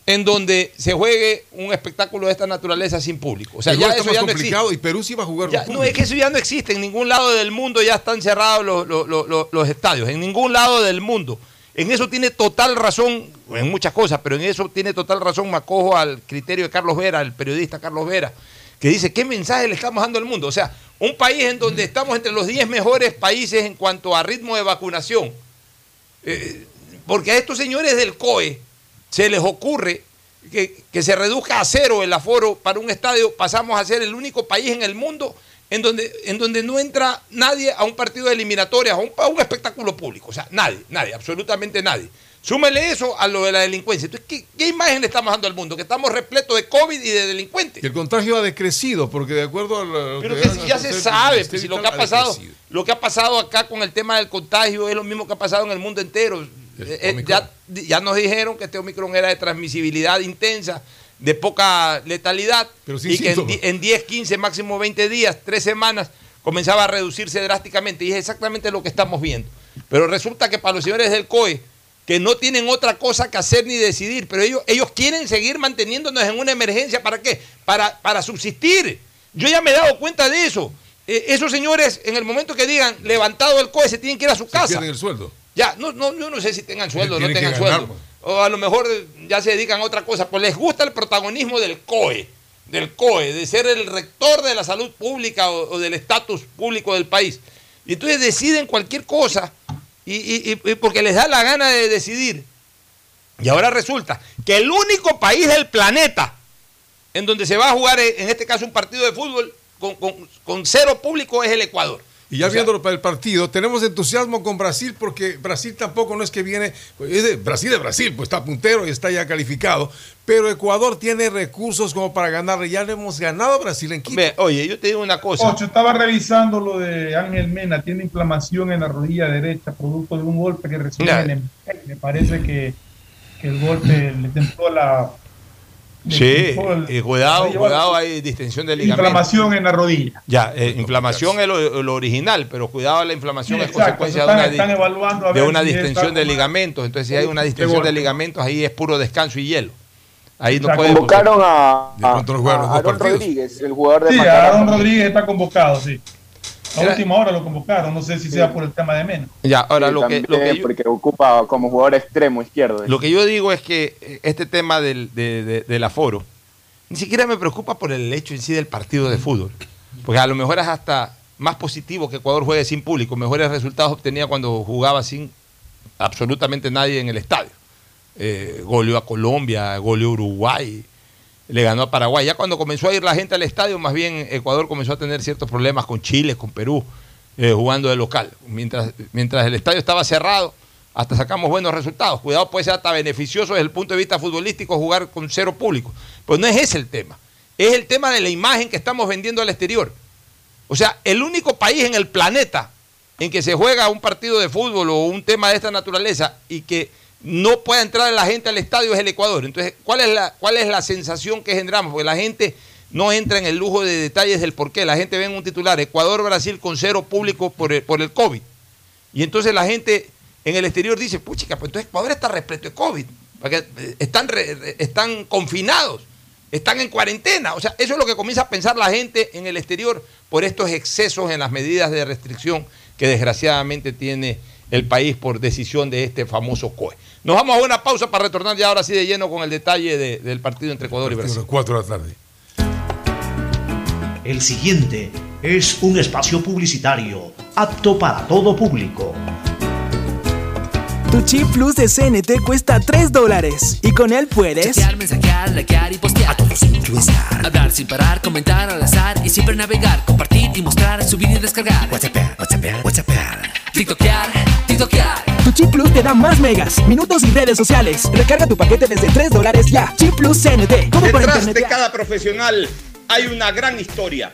en donde se juegue un espectáculo de esta naturaleza sin público. O sea, Igual ya eso ya no existe. y Perú sí va a jugar Ya, no, es que eso ya no existe. En ningún lado del mundo ya están cerrados los, los- los- los- los estadios. En ningún lado del mundo. En eso tiene total razón, en muchas cosas, pero en eso tiene total razón, me acojo al criterio de Carlos Vera, el periodista Carlos Vera, que dice, ¿qué mensaje le estamos dando al mundo? O sea, un país en donde estamos entre los 10 mejores países en cuanto a ritmo de vacunación. Eh, porque a estos señores del COE se les ocurre que, que se reduzca a cero el aforo para un estadio, pasamos a ser el único país en el mundo en donde, en donde no entra nadie a un partido de eliminatorias, a un, a un espectáculo público. O sea, nadie, nadie, absolutamente nadie. Súmele eso a lo de la delincuencia. Entonces, ¿qué, qué imagen le estamos dando al mundo? Que estamos repletos de COVID y de delincuentes. Y el contagio ha decrecido, porque de acuerdo a lo Pero que que si ya se sabe, pues, si lo que ha pasado, decrecido. lo que ha pasado acá con el tema del contagio es lo mismo que ha pasado en el mundo entero. Eh, eh, ya, ya nos dijeron que este Omicron era de transmisibilidad intensa, de poca letalidad, Pero y que en, en 10, 15, máximo 20 días, 3 semanas, comenzaba a reducirse drásticamente. Y es exactamente lo que estamos viendo. Pero resulta que para los señores del COE, que no tienen otra cosa que hacer ni decidir, pero ellos, ellos quieren seguir manteniéndonos en una emergencia. ¿Para qué? para, para subsistir. Yo ya me he dado cuenta de eso. Eh, esos señores, en el momento que digan levantado el COE, se tienen que ir a su casa. Pierden el sueldo. Ya, no, no, yo no sé si tengan sueldo o no tengan sueldo. O a lo mejor eh, ya se dedican a otra cosa. Pues les gusta el protagonismo del COE, del COE, de ser el rector de la salud pública o, o del estatus público del país. Y entonces deciden cualquier cosa y, y- porque les da la gana de decidir. Y ahora resulta que el único país del planeta en donde se va a jugar, eh, en este caso, un partido de fútbol con, con- con cero público es el Ecuador. Y ya viéndolo para el partido, tenemos entusiasmo con Brasil porque Brasil tampoco no es que viene, es de Brasil de Brasil, pues está puntero y está ya calificado, pero Ecuador tiene recursos como para ganar, ya le hemos ganado a Brasil en Quito. oye, yo te digo una cosa. Ocho, estaba revisando lo de Ángel Mena, tiene inflamación en la rodilla derecha, producto de un golpe que recibió en el. Me parece que, que el golpe le templó la Sí, el- y cuidado, cuidado, hay distensión de ligamento. inflamación en la rodilla. Ya, eh, inflamación es lo, lo original, pero cuidado, la inflamación es Exacto, consecuencia están- de una, evaluando a de ver una si distensión de ligamentos. Entonces, si hay una distensión de ligamentos, ahí es puro descanso y hielo. Ahí no puede. convocaron a, a los dos Aaron partidos. Rodríguez, el jugador de Sí. Aaron Rodríguez está convocado, sí. A Era- última hora lo convocaron, no sé si sea por el tema de Mena. Ya, ahora Sí, lo que, lo que yo- porque ocupa como jugador extremo izquierdo. Lo que yo digo es que eh, este tema del, de- de- del aforo ni siquiera me preocupa por el hecho en sí del partido de fútbol. Porque a lo mejor es hasta más positivo que Ecuador juegue sin público. Mejores resultados obtenía cuando jugaba sin absolutamente nadie en el estadio. Eh, goleó a Colombia, goleó a Uruguay, le ganó a Paraguay. Ya cuando comenzó a ir la gente al estadio, más bien Ecuador comenzó a tener ciertos problemas con Chile, con Perú, eh, jugando de local. Mientras, mientras el estadio estaba cerrado, hasta sacamos buenos resultados. Cuidado, puede ser hasta beneficioso desde el punto de vista futbolístico jugar con cero público. Pues no es ese el tema. Es el tema de la imagen que estamos vendiendo al exterior. O sea, el único país en el planeta en que se juega un partido de fútbol o un tema de esta naturaleza y que no pueda entrar la gente al estadio es el Ecuador. Entonces, ¿cuál es la, cuál es la sensación que generamos? Porque la gente no entra en el lujo de detalles del por qué. La gente ve en un titular, Ecuador-Brasil con cero público por el, por el COVID. Y entonces la gente en el exterior dice, puchica, pues entonces Ecuador está repleto de COVID. Porque eh, están, están confinados, están en cuarentena. O sea, eso es lo que comienza a pensar la gente en el exterior por estos excesos en las medidas de restricción que desgraciadamente tiene el país por decisión de este famoso COE. Nos vamos a una pausa para retornar ya ahora sí de lleno con el detalle de- del partido entre Ecuador y Brasil. 4 de la tarde. El siguiente es un espacio publicitario apto para todo público. Tu chip plus de CNT cuesta 3 dólares y con él puedes Chatear, mensajear, likear y postear. A todos sin Hablar sin parar, comentar al azar y siempre navegar, compartir y mostrar, subir y descargar. WhatsApp, WhatsApp, WhatsApp. TikTokear, TikTokear. Tu chip plus te da más megas, minutos y redes sociales. Recarga tu paquete desde 3 dólares ya. Chip plus CNT. Detrás internet. de cada profesional hay una gran historia.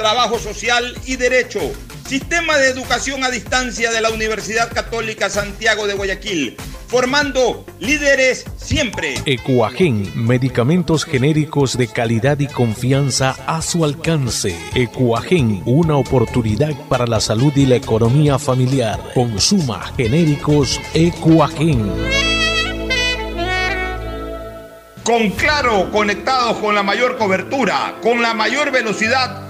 trabajo social y derecho. Sistema de Educación a Distancia de la Universidad Católica Santiago de Guayaquil, formando líderes siempre. Ecuagen, medicamentos genéricos de calidad y confianza a su alcance. Ecuagen, una oportunidad para la salud y la economía familiar. Consuma genéricos Ecuagen. Con Claro, conectados con la mayor cobertura, con la mayor velocidad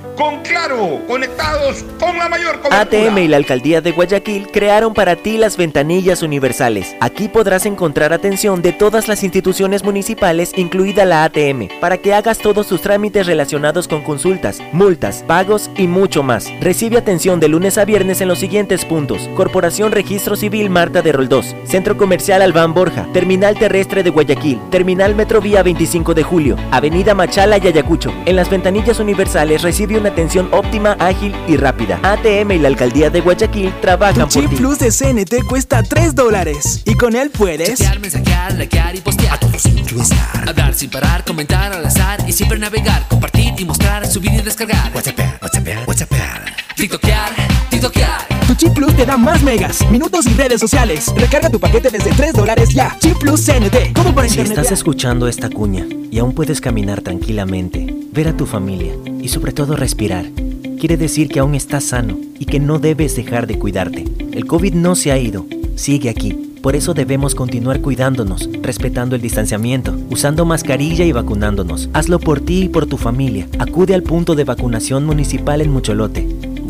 Con Claro, conectados con la mayor cobertura. ATM y la Alcaldía de Guayaquil crearon para ti las ventanillas universales. Aquí podrás encontrar atención de todas las instituciones municipales, incluida la ATM, para que hagas todos tus trámites relacionados con consultas, multas, pagos y mucho más. Recibe atención de lunes a viernes en los siguientes puntos: Corporación Registro Civil Marta de Roldós, Centro Comercial Albán Borja, Terminal Terrestre de Guayaquil, Terminal Metrovía 25 de Julio, Avenida Machala y Ayacucho. En las ventanillas universales recibe una atención óptima, ágil y rápida. ATM y la Alcaldía de Guayaquil trabajan Tu por chip ti. plus de CNT cuesta 3 dólares. Y con él puedes. Chatear, mensajear, likear y postear. A todos Hablar sin parar, comentar al azar y siempre navegar, compartir y mostrar, subir y descargar. WhatsApp, WhatsApp, WhatsApp. TikTokear, TikTokear. Tu chip plus te da más megas, minutos y redes sociales. Recarga tu paquete desde 3 dólares ya. Chip plus CNT. Todo por Si internet. estás escuchando esta cuña y aún puedes caminar tranquilamente, ver a tu familia y sobre todo respirar, quiere decir que aún estás sano y que no debes dejar de cuidarte. El COVID no se ha ido, sigue aquí. Por eso debemos continuar cuidándonos, respetando el distanciamiento, usando mascarilla y vacunándonos. Hazlo por ti y por tu familia. Acude al punto de vacunación municipal en Mucholote.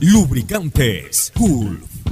Lubricantes Gulf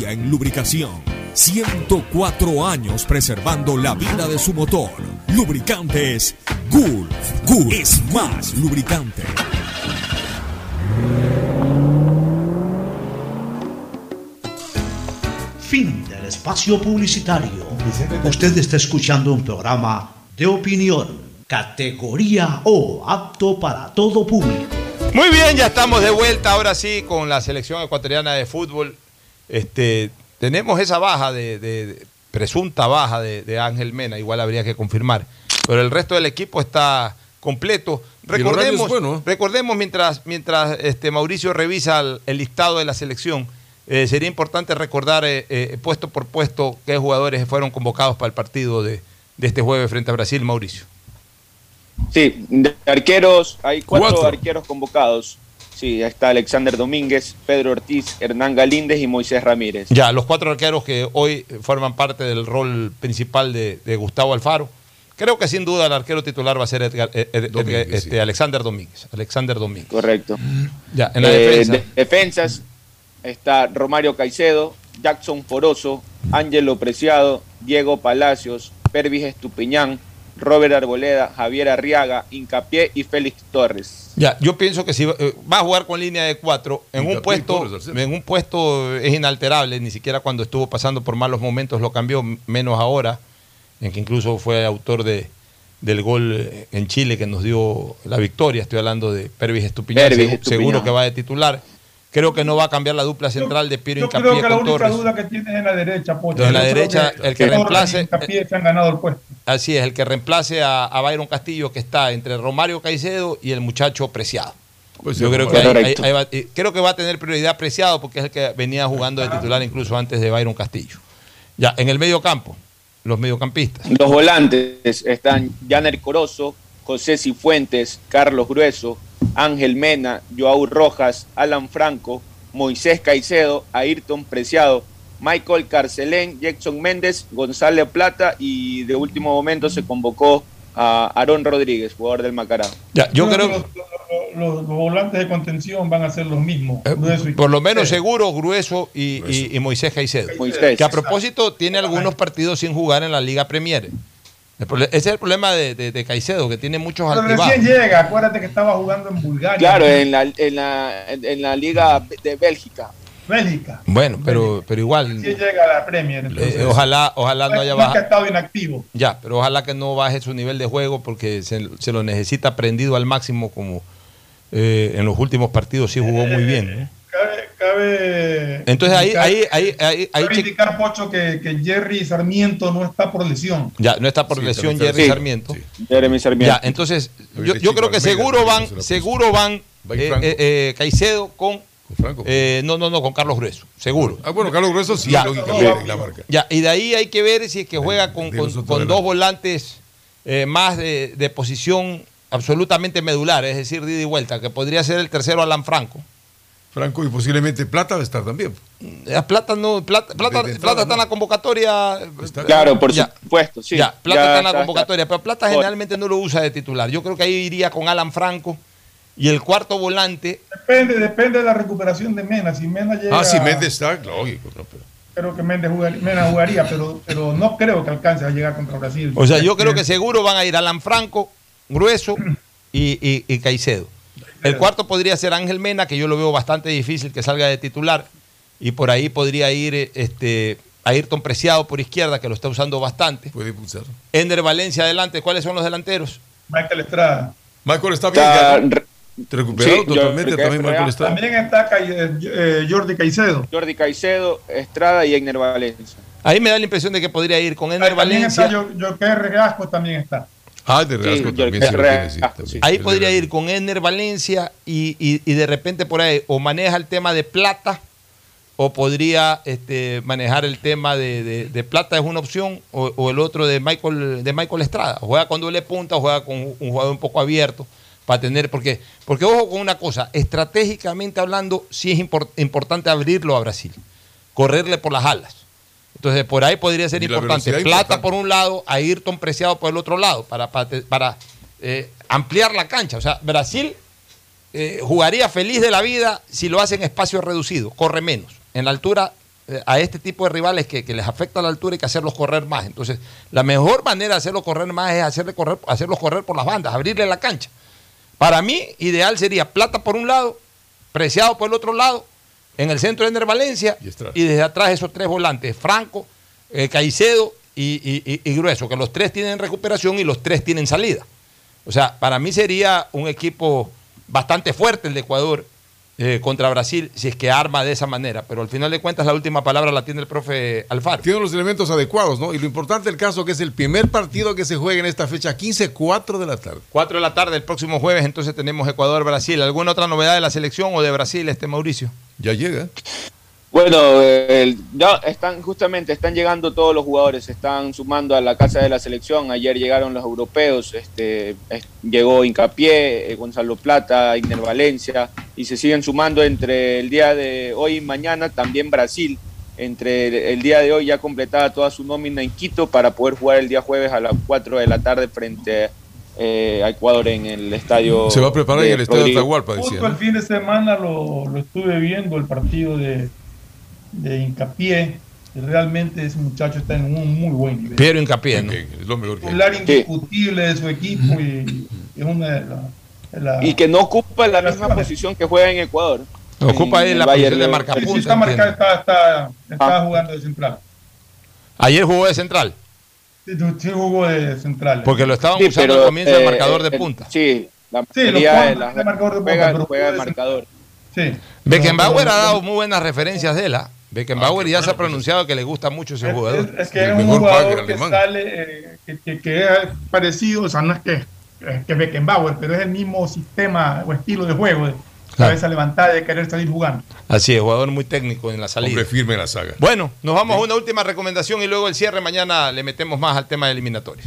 en lubricación. 104 años preservando la vida de su motor. Lubricantes Gulf. Gulf es más lubricante. Fin del espacio publicitario. Usted está escuchando un programa de opinión, categoría O, apto para todo público. Muy bien, ya estamos de vuelta ahora sí con la selección ecuatoriana de fútbol. Este, tenemos esa baja de, de- de- presunta baja de, de Ángel Mena, igual habría que confirmar. Pero el resto del equipo está completo. Recordemos, bueno, ¿eh? recordemos mientras, mientras este, Mauricio revisa el, el listado de la selección, eh, sería importante recordar eh, eh, puesto por puesto qué jugadores fueron convocados para el partido de, de este jueves frente a Brasil, Mauricio. Sí, de arqueros, hay cuatro, Cuatro. arqueros convocados. Sí, está Alexander Domínguez, Pedro Ortiz, Hernán Galíndez y Moisés Ramírez. Ya, los cuatro arqueros que hoy forman parte del rol principal de, de Gustavo Alfaro. Creo que sin duda el arquero titular va a ser Edgar- Ed- Ed- Domínguez, Edgar- este, Alexander Domínguez. Alexander Domínguez. Correcto. Ya, en la Eh, defensa. de- defensas está Romario Caicedo, Jackson Poroso, Ángelo Preciado, Diego Palacios, Pervis Estupiñán, Robert Arboleda, Javier Arriaga, Incapié y Félix Torres. Ya, yo pienso que si va, eh, va a jugar con línea de cuatro, en un puesto, Torres, en un puesto es inalterable, ni siquiera cuando estuvo pasando por malos momentos lo cambió, menos ahora, en que incluso fue autor de, del gol eh, en Chile que nos dio la victoria. Estoy hablando de Pervis Estupiñán, Pervis Estupiñán. seguro que va de titular. Creo que no va a cambiar la dupla central de Piero Yo Incapié creo que la con única Torres. duda que tienes es en la derecha, Pocho. En la Yo derecha, el que reemplace- y Hincapié se han ganado el puesto. Así es, el que reemplace a, a Byron Castillo, que está entre Romario Caicedo y el muchacho Preciado. Pues Yo sí, creo que, ahí va, eh, creo que va a tener prioridad Preciado porque es el que venía jugando de titular incluso antes de Byron Castillo. Ya, en el medio campo, los mediocampistas. Los volantes están Janer Corozo, José Cifuentes, Carlos Grueso, Ángel Mena, Joao Rojas, Alan Franco, Moisés Caicedo, Ayrton Preciado, Michael Carcelén, Jackson Méndez, González Plata y de último momento se convocó a Aarón Rodríguez, jugador del Macará. Ya, yo creo que los, los- los volantes de contención van a ser los mismos. Grueso y por lo menos seguro Grueso y, y- y Moisés Caicedo. Moisés. Que a propósito tiene algunos partidos sin jugar en la Liga Premier. Ese es el problema de, de- de Caicedo, que tiene muchos Pero altibajos. recién llega, acuérdate que estaba jugando en Bulgaria. Claro, en la, en la, en- en la Liga de Bélgica. Bélgica. Bueno, pero, pero igual, Recién llega a la Premier. entonces. eh, ojalá, ojalá no haya es que ha bajado. estado inactivo. Ya, pero ojalá que no baje su nivel de juego porque se, se lo necesita prendido al máximo como eh, en los últimos partidos sí jugó muy bien. Cabe, cabe Entonces ahí, indicar- ahí, ahí, ahí, indicar, Pocho, que, que Jerry Sarmiento no está por lesión. ya no está por Sí, lesión está- Jerry sí. Sarmiento. Jeremy Sarmiento. Ya, entonces yo, yo creo que seguro van, seguro van eh, Franco. eh, eh, Caicedo con. Franco. eh, no, no, no, con Carlos Grueso, seguro. Ah, bueno, Carlos Grueso sí, Ya. lógicamente, la marca. Ya, y de ahí hay que ver si es que juega con, con- dos volantes eh, más de, de posición absolutamente medular, es decir, de ida y vuelta, que podría ser el tercero Alan Franco. Franco y posiblemente Plata va a estar también. Eh, Plata no, Plata, Plata, De- de Plata está en la convocatoria. Claro, por Ya. supuesto, sí. Ya, Plata Ya está en la está- convocatoria, pero Plata generalmente no lo usa de titular. Yo creo que ahí iría con Alan Franco y el cuarto volante. Depende, depende de la recuperación de Mena. Si Mena llega. Ah, si Méndez está, lógico. no, pero- Creo que Méndez jugaría, Mena jugaría, pero, pero no creo que alcance a llegar contra Brasil. O sea, yo creo que seguro van a ir Alan Franco, Grueso y, y- y Caicedo. El cuarto podría ser Ángel Mena, que yo lo veo bastante difícil que salga de titular. Y por ahí podría ir este, Ayrton Preciado por izquierda, que lo está usando bastante. Puede pulsar. Ender Valencia adelante. ¿Cuáles son los delanteros? Michael Estrada. Michael está bien. Está ya, ¿no? re- Recuperado Sí, yo- totalmente también Michael está. También está eh, eh, Jordi Caicedo. Jordi Caicedo, Estrada y Egner Valencia. Ahí me da la impresión de que podría ir con Ender También Valencia. está Jo- Joker Regasco, también está. Ah, de Reasco Sí, también yo- sí Ah, también. Ahí podría ir con Ender Valencia y, y- y de repente por ahí o maneja el tema de plata o podría este, manejar el tema de, de- de plata es una opción o, o el otro de Michael de Michael Estrada. Juega con doble punta, o juega con un jugador un poco abierto para tener, porque, porque ojo con una cosa, estratégicamente hablando, sí es impor- importante abrirlo a Brasil, correrle por las alas. Entonces, por ahí podría ser importante. Plata importante. por un lado, Ayrton Preciado por el otro lado, para, para, para, eh, ampliar la cancha. O sea, Brasil eh, jugaría feliz de la vida si lo hace en espacio reducido, corre menos. En la altura, eh, a este tipo de rivales que, que les afecta la altura hay que hacerlos correr más. Entonces, la mejor manera de hacerlos correr más es hacerle correr, hacerlos correr por las bandas, abrirle la cancha. Para mí, ideal sería Plata por un lado, Preciado por el otro lado, en el centro Ender Valencia Y desde atrás esos tres volantes, Franco, eh, Caicedo y, y- y- y Grueso, que los tres tienen recuperación y los tres tienen salida. O sea, para mí sería un equipo bastante fuerte el de Ecuador eh, contra Brasil si es que arma de esa manera. Pero al final de cuentas la última palabra la tiene el profe Alfaro. Tiene los elementos adecuados, ¿no? Y lo importante del caso que es el primer partido que se juega en esta fecha, 15, 4 de la tarde. 4 de la tarde el próximo jueves, entonces tenemos Ecuador-Brasil. ¿Alguna otra novedad de la selección o de Brasil, este Mauricio? Ya llega. Bueno, el- ya están justamente están llegando todos los jugadores, se están sumando a la casa de la selección. Ayer llegaron los europeos, este es- llegó Incapié, eh, Gonzalo Plata, Igner Valencia y se siguen sumando entre el día de hoy y mañana también Brasil. Entre el, el día de hoy ya completada toda su nómina en Quito para poder jugar el día jueves a las 4 de la tarde frente eh, a Ecuador en el estadio. Se va a preparar en el estadio de Rodrigo. Atahualpa, decía. Justo el fin de semana lo, lo estuve viendo, el partido de, de Hincapié. Realmente ese muchacho está en un muy buen nivel. Piero Incapié, ¿no? Es lo mejor que hay. Titular indiscutible de su equipo y, y es una de las. la- Y que no ocupa la misma posición que juega en Ecuador. Ocupa ahí En la el Bayer posición de marcapunta. Sí, está, marcado, está, está, está Ah. jugando de central. Ayer jugó de central, Sí, sí jugó de central. porque lo estaban Sí, usando pero, al comienzo de eh, marcador de punta. Sí, la Sí, lo mayoría de las de marcador de punta, juega, pero juega de marcador. Sí. Beckenbauer ha dado muy buenas referencias de él. ¿ah? Beckenbauer ya se ha pronunciado que le gusta mucho ese Es, jugador. es- es que El es un jugador que alemán. sale, eh, que, que- que es parecido, o sea, no es que, que Beckenbauer, pero es el mismo sistema o estilo de juego, de Claro. cabeza levantada, de querer salir jugando. Así es, jugador muy técnico en la salida. Hombre firme en la saga. Bueno, nos vamos a una última recomendación y luego el cierre. Mañana le metemos más al tema de eliminatorios.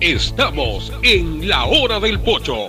Estamos en la hora del pocho.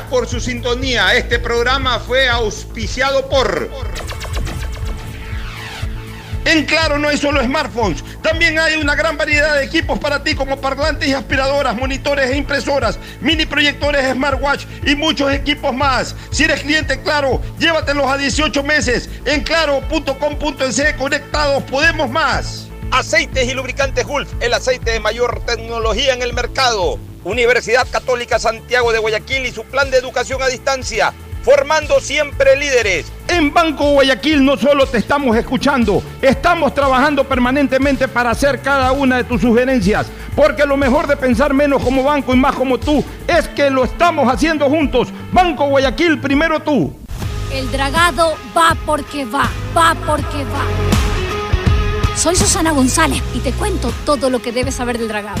Por su sintonía. Este programa fue auspiciado por... En Claro no hay solo smartphones, también hay una gran variedad de equipos para ti como parlantes y aspiradoras, monitores e impresoras, mini proyectores smartwatch y muchos equipos más. Si eres cliente Claro, llévatelos a 18 meses. En claro.com.es conectados podemos más. Aceites y lubricantes Gulf, el aceite de mayor tecnología en el mercado. Universidad Católica Santiago de Guayaquil y su plan de educación a distancia, formando siempre líderes. En Banco Guayaquil no solo te estamos escuchando, estamos trabajando permanentemente para hacer cada una de tus sugerencias, porque lo mejor de pensar menos como banco y más como tú es que lo estamos haciendo juntos. Banco Guayaquil, primero tú. El dragado va porque va, va porque va. Soy Susana González y te cuento todo lo que debes saber del dragado.